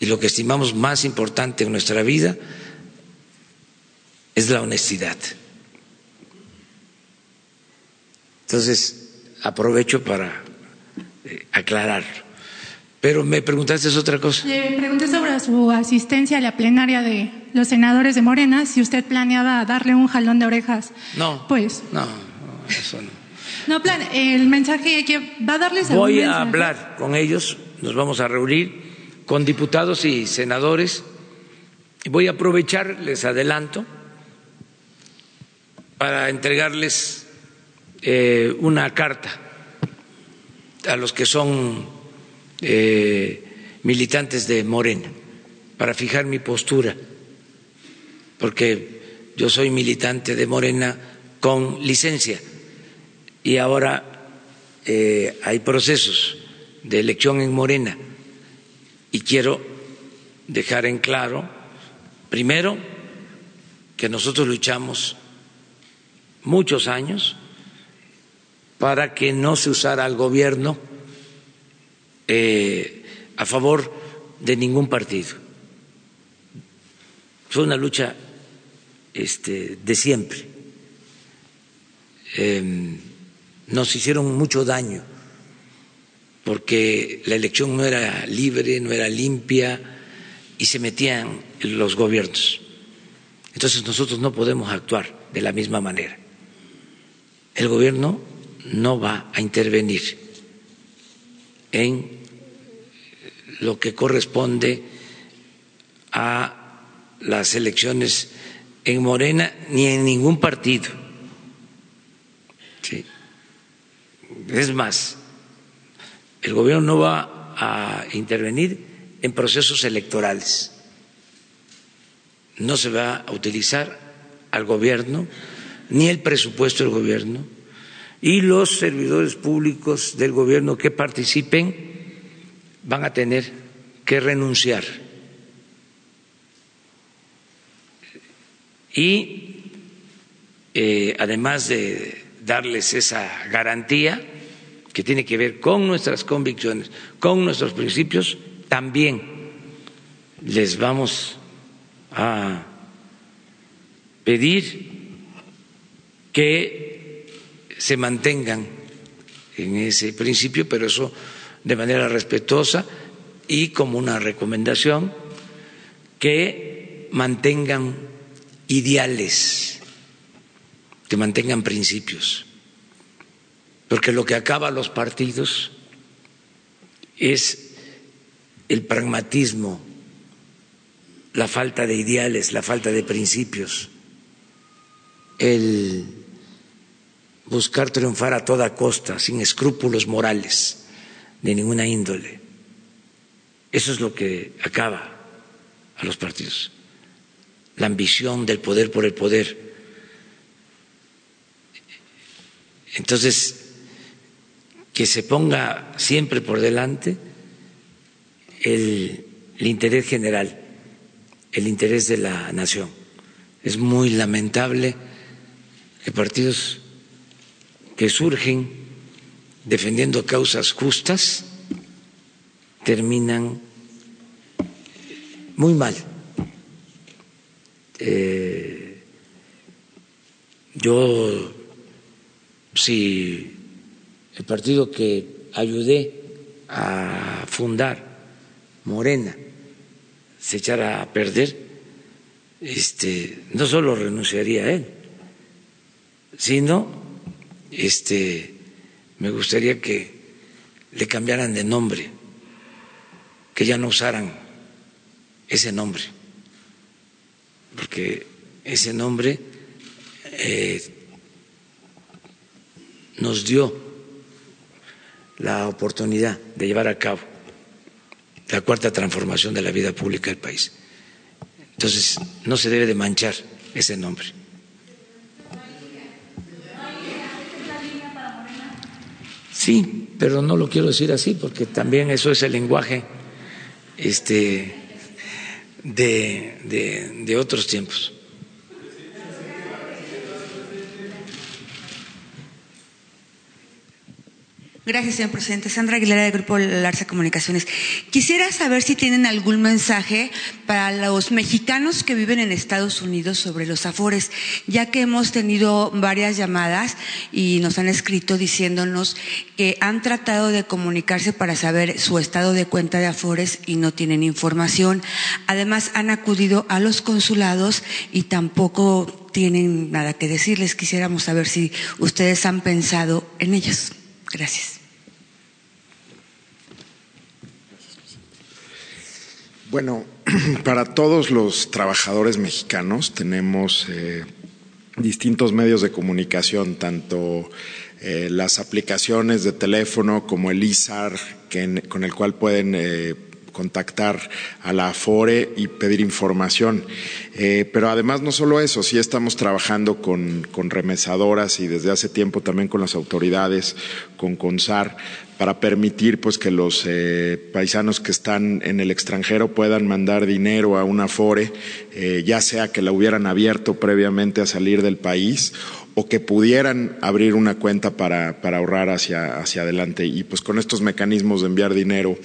Y lo que estimamos más importante en nuestra vida es la honestidad. Entonces, aprovecho para eh, aclararlo. Pero me preguntaste otra cosa. Le pregunté sobre su asistencia a la plenaria de los senadores de Morena, si usted planeaba darle un jalón de orejas. No. Pues. No, eso no. No, plan, el mensaje que va a darles Voy a hablar con ellos, nos vamos a reunir con diputados y senadores. Y voy a aprovechar, les adelanto, para entregarles eh, una carta a los que son eh, militantes de Morena, para fijar mi postura, porque yo soy militante de Morena con licencia y ahora eh, hay procesos de elección en Morena y quiero dejar en claro, primero, que nosotros luchamos muchos años para que no se usara al gobierno eh, a favor de ningún partido. Fue una lucha este, de siempre. Eh, nos hicieron mucho daño porque la elección no era libre, no era limpia y se metían los gobiernos. Entonces nosotros no podemos actuar de la misma manera. El gobierno no va a intervenir en lo que corresponde a las elecciones en Morena ni en ningún partido. Sí. Es más, el gobierno no va a intervenir en procesos electorales. No se va a utilizar al gobierno ni el presupuesto del gobierno y los servidores públicos del gobierno que participen van a tener que renunciar. Y eh, además de darles esa garantía, que tiene que ver con nuestras convicciones, con nuestros principios, también les vamos a pedir que se mantengan en ese principio, pero eso de manera respetuosa y como una recomendación, que mantengan ideales, que mantengan principios. Porque lo que acaba los partidos es el pragmatismo, la falta de ideales, la falta de principios, el buscar triunfar a toda costa, sin escrúpulos morales de ninguna índole. Eso es lo que acaba a los partidos, la ambición del poder por el poder. Entonces, que se ponga siempre por delante el, interés general el interés de la nación. Es muy lamentable que partidos que surgen defendiendo causas justas terminan muy mal. Eh, yo, si el partido que ayudé a fundar, Morena, se echara a perder, este, no solo renunciaría a él, sino este, me gustaría que le cambiaran de nombre, que ya no usaran ese nombre, porque ese nombre eh, nos dio la oportunidad de llevar a cabo la cuarta transformación de la vida pública del país. Entonces, no se debe de manchar ese nombre. Sí, pero no lo quiero decir así porque también eso es el lenguaje este, de, de, de otros tiempos. Gracias, señor presidente. Sandra Aguilera, del Grupo Larsa Comunicaciones. Quisiera saber si tienen algún mensaje para los mexicanos que viven en Estados Unidos sobre los afores, ya que hemos tenido varias llamadas y nos han escrito diciéndonos que han tratado de comunicarse para saber su estado de cuenta de afores y no tienen información. Además, han acudido a los consulados y tampoco tienen nada que decirles. Quisiéramos saber si ustedes han pensado en ellos. Gracias. Bueno, para todos los trabajadores mexicanos tenemos eh, distintos medios de comunicación, tanto eh, las aplicaciones de teléfono como el ISAR, con el cual pueden eh, contactar a la AFORE y pedir información. Eh, pero además no solo eso, sí estamos trabajando con, con, remesadoras y desde hace tiempo también con las autoridades, con CONSAR, para permitir pues que los eh, paisanos que están en el extranjero puedan mandar dinero a una AFORE, eh, ya sea que la hubieran abierto previamente a salir del país o que pudieran abrir una cuenta para, para ahorrar hacia, hacia, adelante. Y pues con estos mecanismos de enviar dinero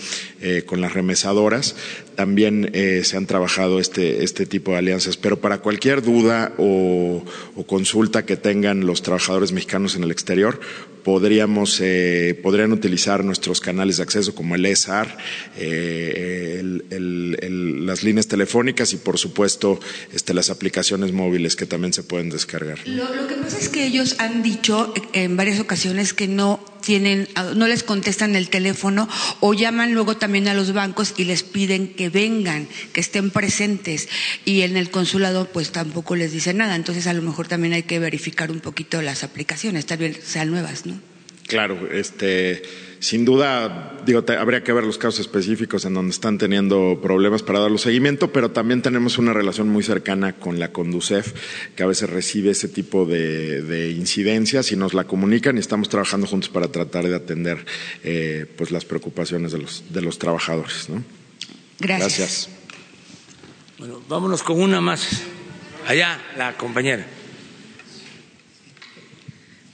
eh, con las remesadoras, también eh, se han trabajado este, este tipo de alianzas. Pero para cualquier duda o, o, consulta que tengan los trabajadores mexicanos en el exterior, podríamos, eh, podrían utilizar nuestros canales de acceso como el ESAR, eh, el, las líneas telefónicas y por supuesto este, las aplicaciones móviles que también se pueden descargar. Lo, lo que pasa es que ellos han dicho en varias ocasiones que no tienen, no les contestan el teléfono o llaman luego también a los bancos y les piden que vengan, que estén presentes y en el consulado pues tampoco les dicen nada. Entonces a lo mejor también hay que verificar un poquito las aplicaciones, tal vez sean nuevas, ¿no? Claro, este, sin duda, digo, te, habría que ver los casos específicos en donde están teniendo problemas para darle seguimiento, pero también tenemos una relación muy cercana con la Conducef, que a veces recibe ese tipo de, de incidencias y nos la comunican y estamos trabajando juntos para tratar de atender eh, pues las preocupaciones de los, de los trabajadores. ¿no? Gracias. Gracias. Bueno, vámonos con una más. Allá, la compañera.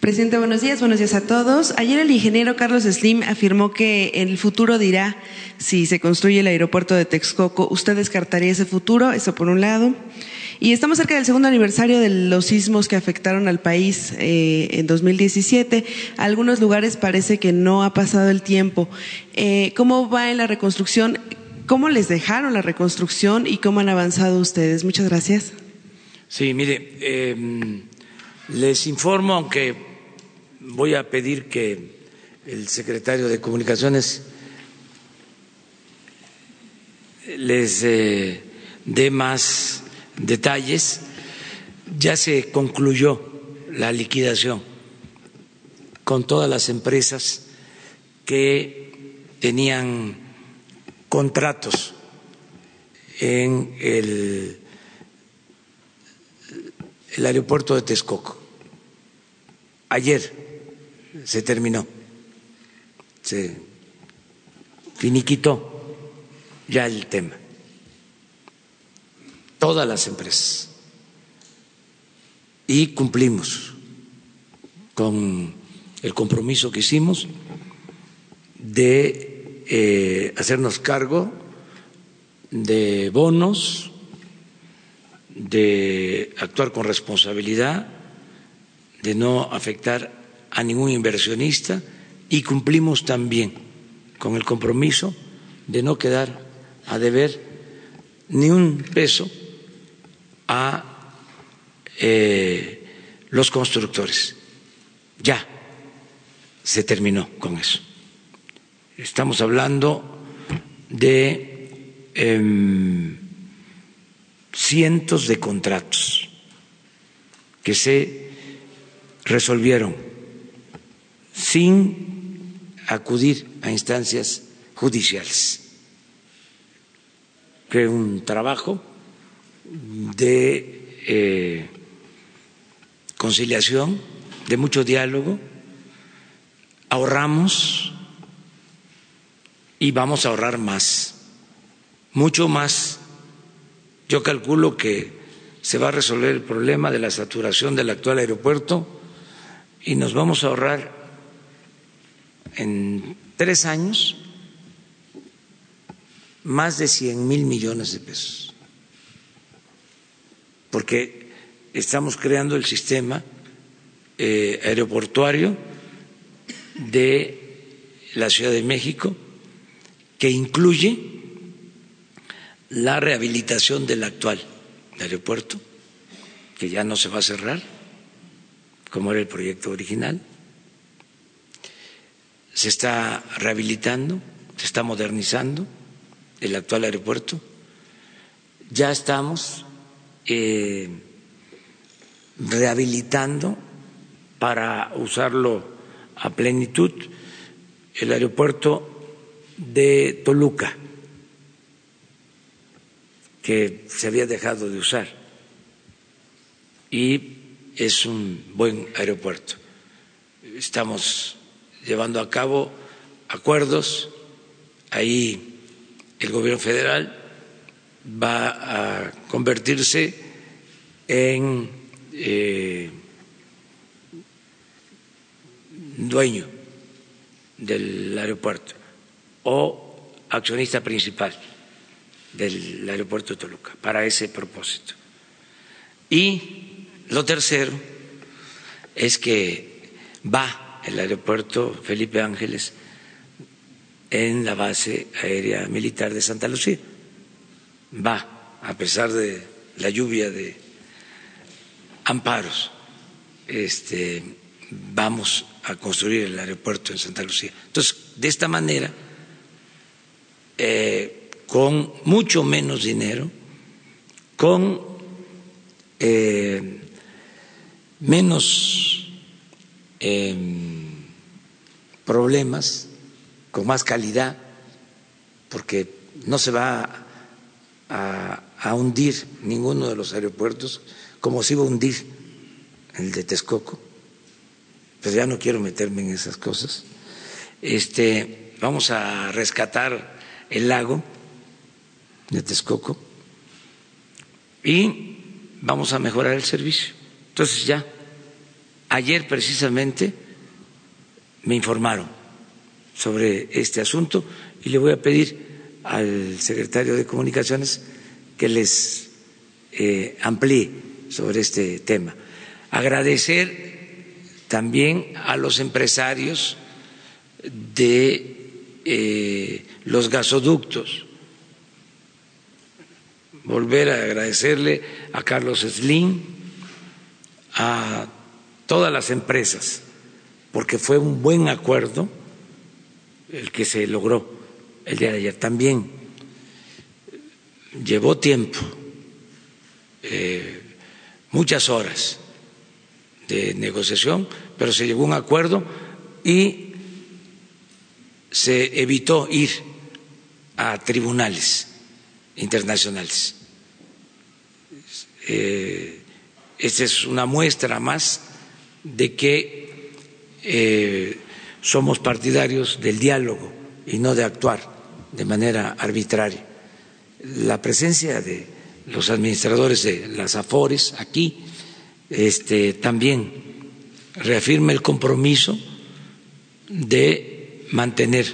Presidente, buenos días, buenos días a todos. Ayer el ingeniero Carlos Slim afirmó que en el futuro dirá si se construye el aeropuerto de Texcoco. ¿Usted descartaría ese futuro? Eso por un lado. Y estamos cerca del segundo aniversario de los sismos que afectaron al país eh, en 2017. A algunos lugares parece que no ha pasado el tiempo. Eh, ¿Cómo va en la reconstrucción? ¿Cómo les dejaron la reconstrucción y cómo han avanzado ustedes? Muchas gracias. Sí, mire, eh, les informo, aunque voy a pedir que el secretario de Comunicaciones les eh, dé más detalles. Ya se concluyó la liquidación con todas las empresas que tenían contratos en el, el aeropuerto de Texcoco. Ayer se terminó, se finiquitó ya el tema. todas las empresas. Y cumplimos con el compromiso que hicimos de eh, hacernos cargo de bonos, de actuar con responsabilidad, de no afectar a ningún inversionista y cumplimos también con el compromiso de no quedar a deber ni un peso a eh, los constructores. Ya se terminó con eso. Estamos hablando de em, cientos de contratos que se resolvieron sin acudir a instancias judiciales. Fue un trabajo de eh, conciliación, de mucho diálogo. Ahorramos y vamos a ahorrar más, mucho más. Yo calculo que se va a resolver el problema de la saturación del actual aeropuerto y nos vamos a ahorrar en tres años más de 100 mil millones de pesos, porque estamos creando el sistema eh, aeroportuario de la Ciudad de México que incluye la rehabilitación del actual aeropuerto, que ya no se va a cerrar, como era el proyecto original. Se está rehabilitando, se está modernizando el actual aeropuerto. Ya estamos eh, rehabilitando para usarlo a plenitud el aeropuerto de Toluca, que se había dejado de usar y es un buen aeropuerto. Estamos llevando a cabo acuerdos ahí el gobierno federal va a convertirse en eh, dueño del aeropuerto o accionista principal del aeropuerto de Toluca para ese propósito. Y lo tercero es que va el aeropuerto Felipe Ángeles en la base aérea militar de Santa Lucía. Va, a pesar de la lluvia de amparos, este, vamos a construir el aeropuerto en Santa Lucía. Entonces, de esta manera, eh, con mucho menos dinero, con eh, menos em, problemas, con más calidad, porque no se va a, hundir ninguno de los aeropuertos como se iba a hundir el de Texcoco, pero ya no quiero meterme en esas cosas. Este, vamos a rescatar el lago de Texcoco y vamos a mejorar el servicio. Entonces ya, ayer precisamente me informaron sobre este asunto y le voy a pedir al secretario de Comunicaciones que les eh, amplíe sobre este tema. Agradecer también a los empresarios de eh, los gasoductos. Volver a agradecerle a Carlos Slim, a todas las empresas, porque fue un buen acuerdo el que se logró el día de ayer. También llevó tiempo, eh, muchas horas de negociación, pero se llegó a un acuerdo y se evitó ir a tribunales internacionales. Eh, esta es una muestra más de que eh, somos partidarios del diálogo y no de actuar de manera arbitraria. La presencia de los administradores de las AFORES aquí, este, también reafirma el compromiso de mantener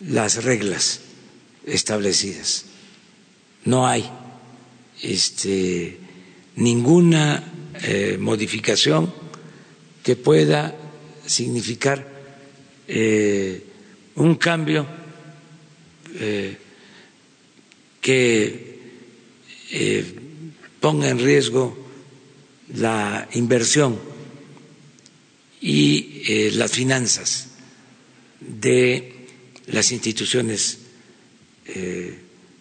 las reglas establecidas. No hay este, ninguna eh, modificación que pueda significar eh, un cambio eh, que ponga en riesgo la inversión y las finanzas de las instituciones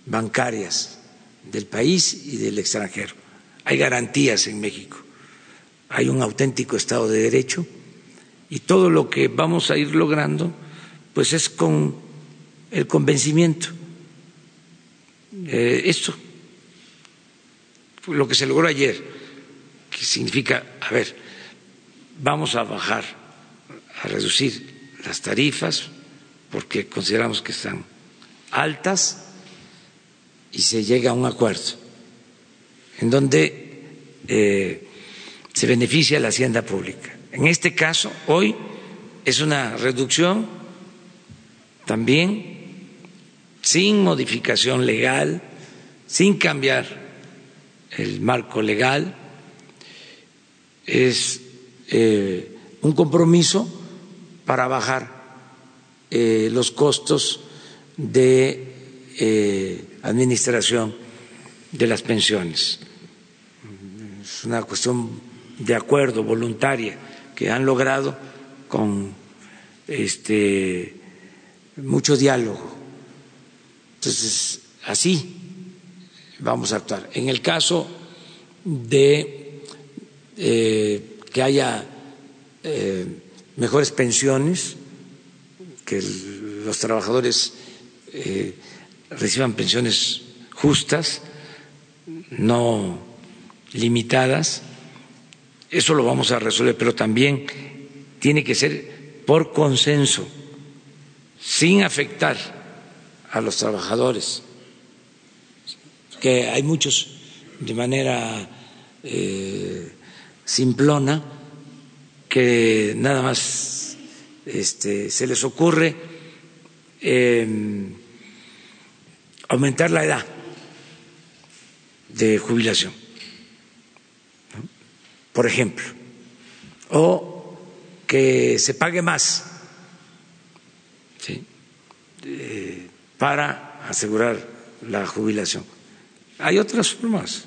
bancarias del país y del extranjero. Hay garantías en México, hay un auténtico Estado de Derecho y todo lo que vamos a ir logrando pues es con el convencimiento. Eh, esto, lo que se logró ayer, que significa, a ver, vamos a bajar, a reducir las tarifas porque consideramos que están altas y se llega a un acuerdo en donde eh, se beneficia la hacienda pública. En este caso, hoy es una reducción también sin modificación legal, sin cambiar el marco legal, es eh, un compromiso para bajar eh, los costos de administración de las pensiones. Es una cuestión de acuerdo, voluntaria, que han logrado con este, mucho diálogo. Entonces, así vamos a actuar. En el caso de eh, que haya eh, mejores pensiones, que los trabajadores eh, reciban pensiones justas, no limitadas. Eso lo vamos a resolver, pero también tiene que ser por consenso, sin afectar a los trabajadores, que hay muchos de manera eh, simplona que nada más este, se les ocurre eh, aumentar la edad de jubilación, por ejemplo, o que se pague más eh, para asegurar la jubilación. Hay otras formas.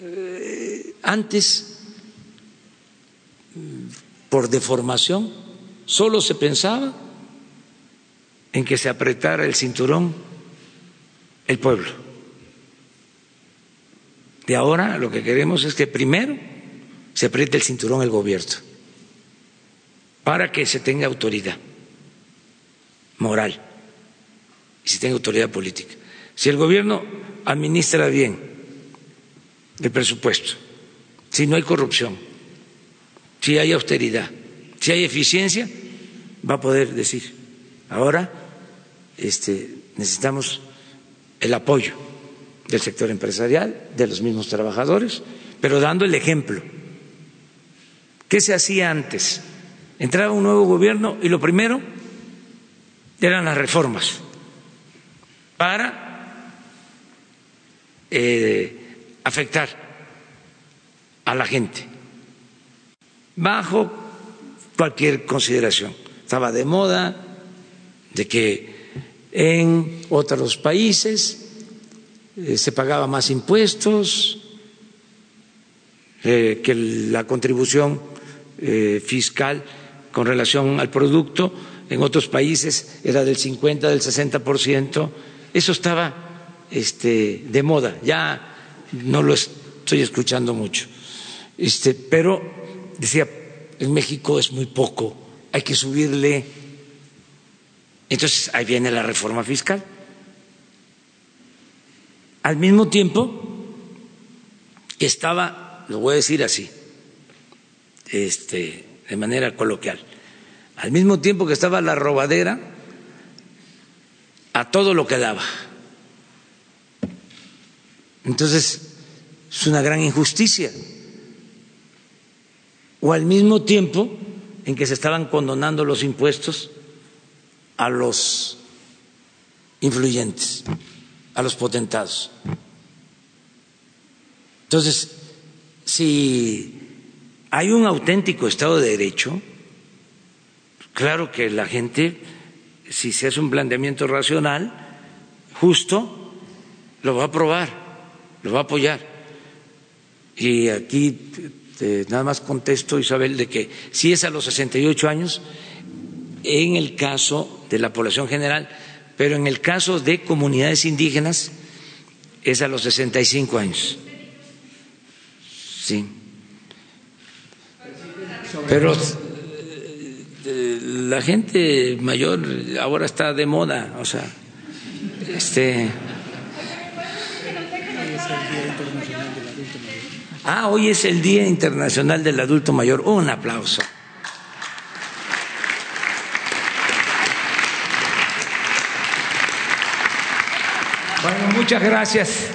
Eh, antes, por deformación, solo se pensaba en que se apretara el cinturón el pueblo de ahora lo que queremos es que primero se apriete el cinturón el gobierno para que se tenga autoridad moral y se tenga autoridad política. Si el gobierno administra bien el presupuesto, si no hay corrupción, si hay austeridad, si hay eficiencia, va a poder decir, ahora este, necesitamos el apoyo del sector empresarial, de los mismos trabajadores, pero dando el ejemplo. ¿Qué se hacía antes? Entraba un nuevo gobierno y lo primero eran las reformas para eh, afectar a la gente bajo cualquier consideración. Estaba de moda de que en otros países se pagaba más impuestos, eh, que la contribución eh, fiscal con relación al producto en otros países era del 50, del 60%. Eso estaba este, de moda, ya no lo estoy escuchando mucho. Este, pero decía, en México es muy poco, hay que subirle. Entonces ahí viene la reforma fiscal al mismo tiempo que estaba, lo voy a decir así, este, de manera coloquial, al mismo tiempo que estaba la robadera a todo lo que daba. Entonces, es una gran injusticia. O al mismo tiempo en que se estaban condonando los impuestos a los influyentes, a los potentados. Entonces, si hay un auténtico Estado de Derecho, claro que la gente, si se hace un planteamiento racional, justo, lo va a aprobar, lo va a apoyar. Y aquí nada más contesto, Isabel, de que si es a los 68 años, en el caso de la población general, pero en el caso de comunidades indígenas es a los 65 años. Sí. Pero eh, la gente mayor ahora está de moda, o sea, este. Ah, hoy es el Día Internacional del Adulto Mayor. Un aplauso. Muchas gracias.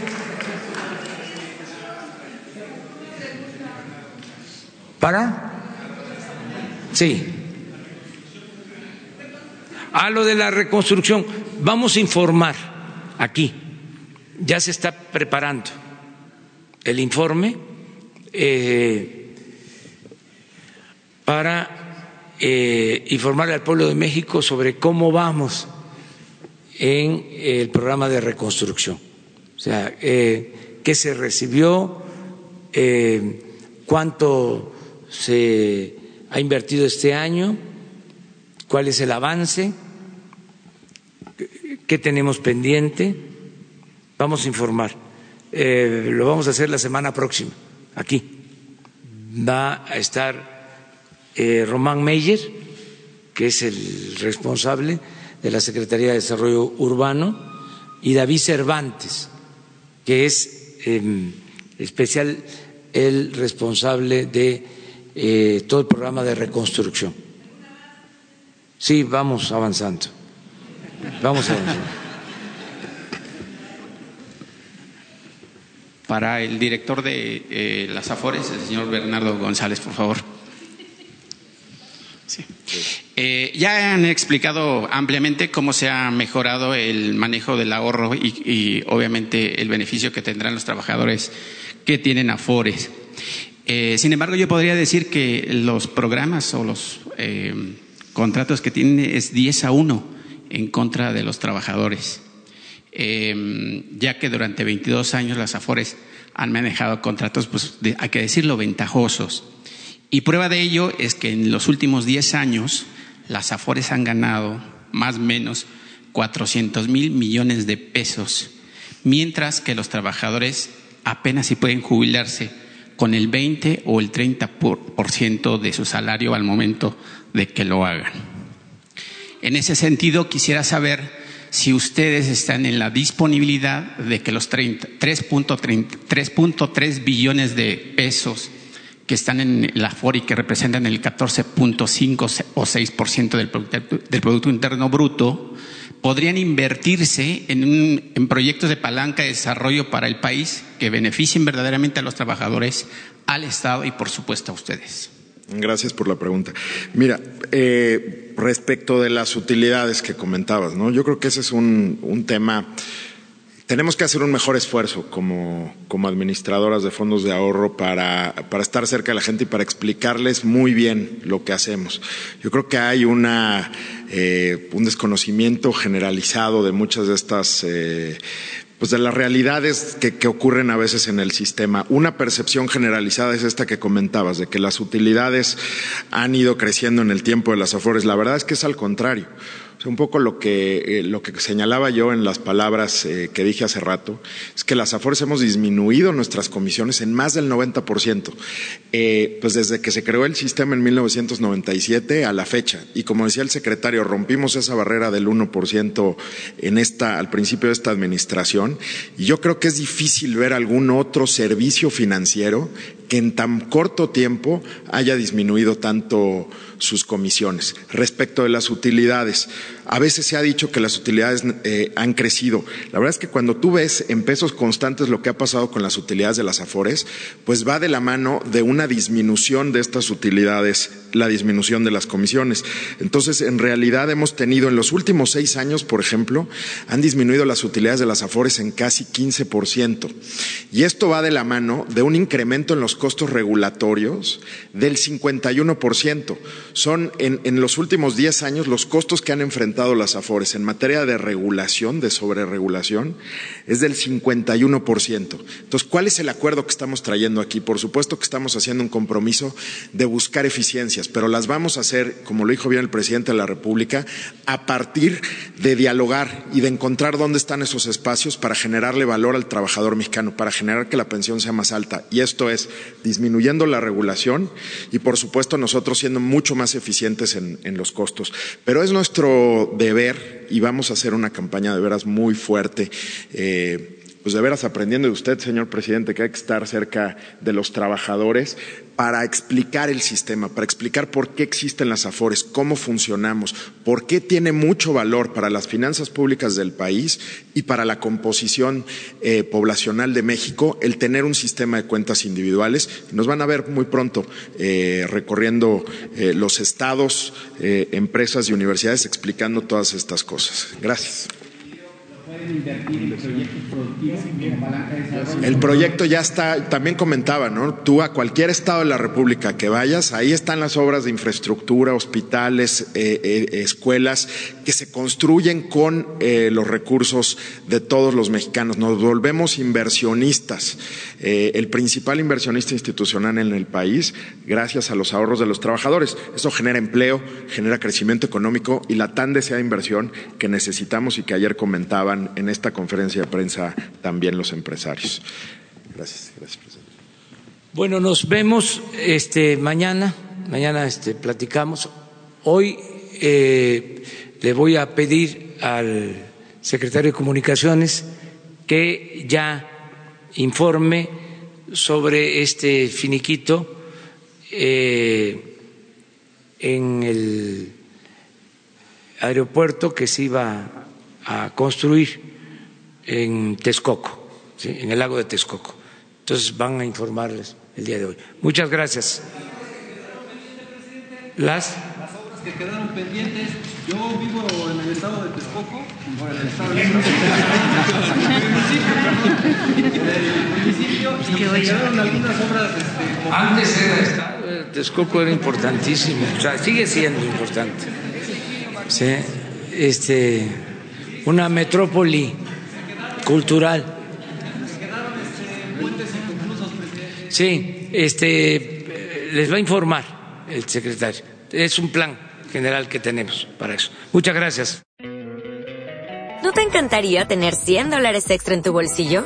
¿Para? Sí. A lo de la reconstrucción, vamos a informar aquí. Ya se está preparando el informe eh, para eh, informarle al pueblo de México sobre cómo vamos en el programa de reconstrucción. O sea, eh, qué se recibió, cuánto se ha invertido este año, cuál es el avance, qué tenemos pendiente. Vamos a informar. lo vamos a hacer la semana próxima aquí. Va a estar eh, Román Meyer, que es el responsable de la Secretaría de Desarrollo Urbano, y David Cervantes, que es em, especial el responsable de eh, todo el programa de reconstrucción. Sí, vamos avanzando. Vamos avanzando. Para el director de eh, las AFORES, el señor Bernardo González, por favor. Eh, ya han explicado ampliamente cómo se ha mejorado el manejo del ahorro y, obviamente el beneficio que tendrán los trabajadores que tienen afores. Eh, sin embargo, yo podría decir que los programas o los contratos que tienen es 10 a 1 en contra de los trabajadores. Ya que durante 22 años las AFORES han manejado contratos, pues hay que decirlo, ventajosos. Y prueba de ello es que en los últimos 10 años las AFORES han ganado más o menos 400 mil millones de pesos, mientras que los trabajadores apenas si pueden jubilarse con el 20 o el 30 por ciento de su salario al momento de que lo hagan. En ese sentido, quisiera saber si ustedes están en la disponibilidad de que los 3.3 billones de pesos que están en la FORI, que representan el 14.5 o 6% del Producto, del Producto Interno Bruto, podrían invertirse en, en proyectos de palanca de desarrollo para el país que beneficien verdaderamente a los trabajadores, al Estado y, por supuesto, a ustedes. Gracias por la pregunta. Mira, eh, respecto de las utilidades que comentabas, ¿no? Yo creo que ese es un, un tema. Tenemos que hacer un mejor esfuerzo como, como administradoras de fondos de ahorro para, para, estar cerca de la gente y para explicarles muy bien lo que hacemos. Yo creo que hay una, eh, un desconocimiento generalizado de muchas de estas eh, pues de las realidades que, ocurren a veces en el sistema. Una percepción generalizada es esta que comentabas, de que las utilidades han ido creciendo en el tiempo de las afores. La verdad es que es al contrario un poco lo que, eh, lo que señalaba yo en las palabras eh, que dije hace rato, es que las AFORES hemos disminuido nuestras comisiones en más del 90%, eh, pues desde que se creó el sistema en 1997 a la fecha. Y como decía el secretario, rompimos esa barrera del 1% en esta, al principio de esta administración. Y yo creo que es difícil ver algún otro servicio financiero en tan corto tiempo haya disminuido tanto sus comisiones. Respecto de las utilidades, a veces se ha dicho que las utilidades eh, han crecido. La verdad es que cuando tú ves en pesos constantes lo que ha pasado con las utilidades de las Afores, pues va de la mano de una disminución de estas utilidades, la disminución de las comisiones. Entonces, en realidad hemos tenido en los últimos seis años, por ejemplo, han disminuido las utilidades de las Afores en casi 15%. Y esto va de la mano de un incremento en los costos regulatorios del 51% son en, los últimos 10 años los costos que han enfrentado las AFORES en materia de regulación, de sobreregulación, es del 51%. Entonces, ¿cuál es el acuerdo que estamos trayendo aquí? Por supuesto que estamos haciendo un compromiso de buscar pero las vamos a hacer, como lo dijo bien el presidente de la República, a partir de dialogar y de encontrar dónde están esos espacios para generarle valor al trabajador mexicano, para generar que la pensión sea más alta. Y esto es disminuyendo la regulación y, por supuesto, nosotros siendo mucho más más eficientes en, en, los costos. Pero es nuestro deber y vamos a hacer una campaña de veras muy fuerte. Eh, pues de veras aprendiendo de usted, señor presidente, que hay que estar cerca de los trabajadores para explicar el sistema, para explicar por qué existen las AFORES, cómo funcionamos, por qué tiene mucho valor para las finanzas públicas del país y para la composición eh, poblacional de México el tener un sistema de cuentas individuales. Nos van a ver muy pronto eh, recorriendo eh, los estados, empresas y universidades explicando todas estas cosas. Gracias. El proyecto ya está, también comentaba, ¿no? Tú a cualquier estado de la República que vayas, ahí están las obras de infraestructura, hospitales, eh, eh, escuelas, que se construyen con eh, los recursos de todos los mexicanos. Nos volvemos inversionistas, el principal inversionista institucional en el país, gracias a los ahorros de los trabajadores. Eso genera empleo, genera crecimiento económico y la tan deseada inversión que necesitamos y que ayer comentaban en esta conferencia de prensa también los empresarios. Gracias, gracias, presidente. Bueno, nos vemos este, mañana. Mañana este, platicamos. Hoy eh, le voy a pedir al secretario de Comunicaciones que ya informe sobre este finiquito eh, en el aeropuerto que se iba a construir en Texcoco, ¿sí? en el lago de Texcoco. Entonces van a informarles el día de hoy. Muchas gracias. Las las obras que quedaron pendientes. Yo vivo en el estado de Texcoco, por el estado de municipio, y quedaron algunas obras este, como Antes era estado, Texcoco era importantísimo, o sea, sigue siendo importante. Sí, este, una metrópoli cultural. Sí, este, les va a informar el secretario. Es un plan general que tenemos para eso. Muchas gracias. ¿No te encantaría tener 100 dólares extra en tu bolsillo?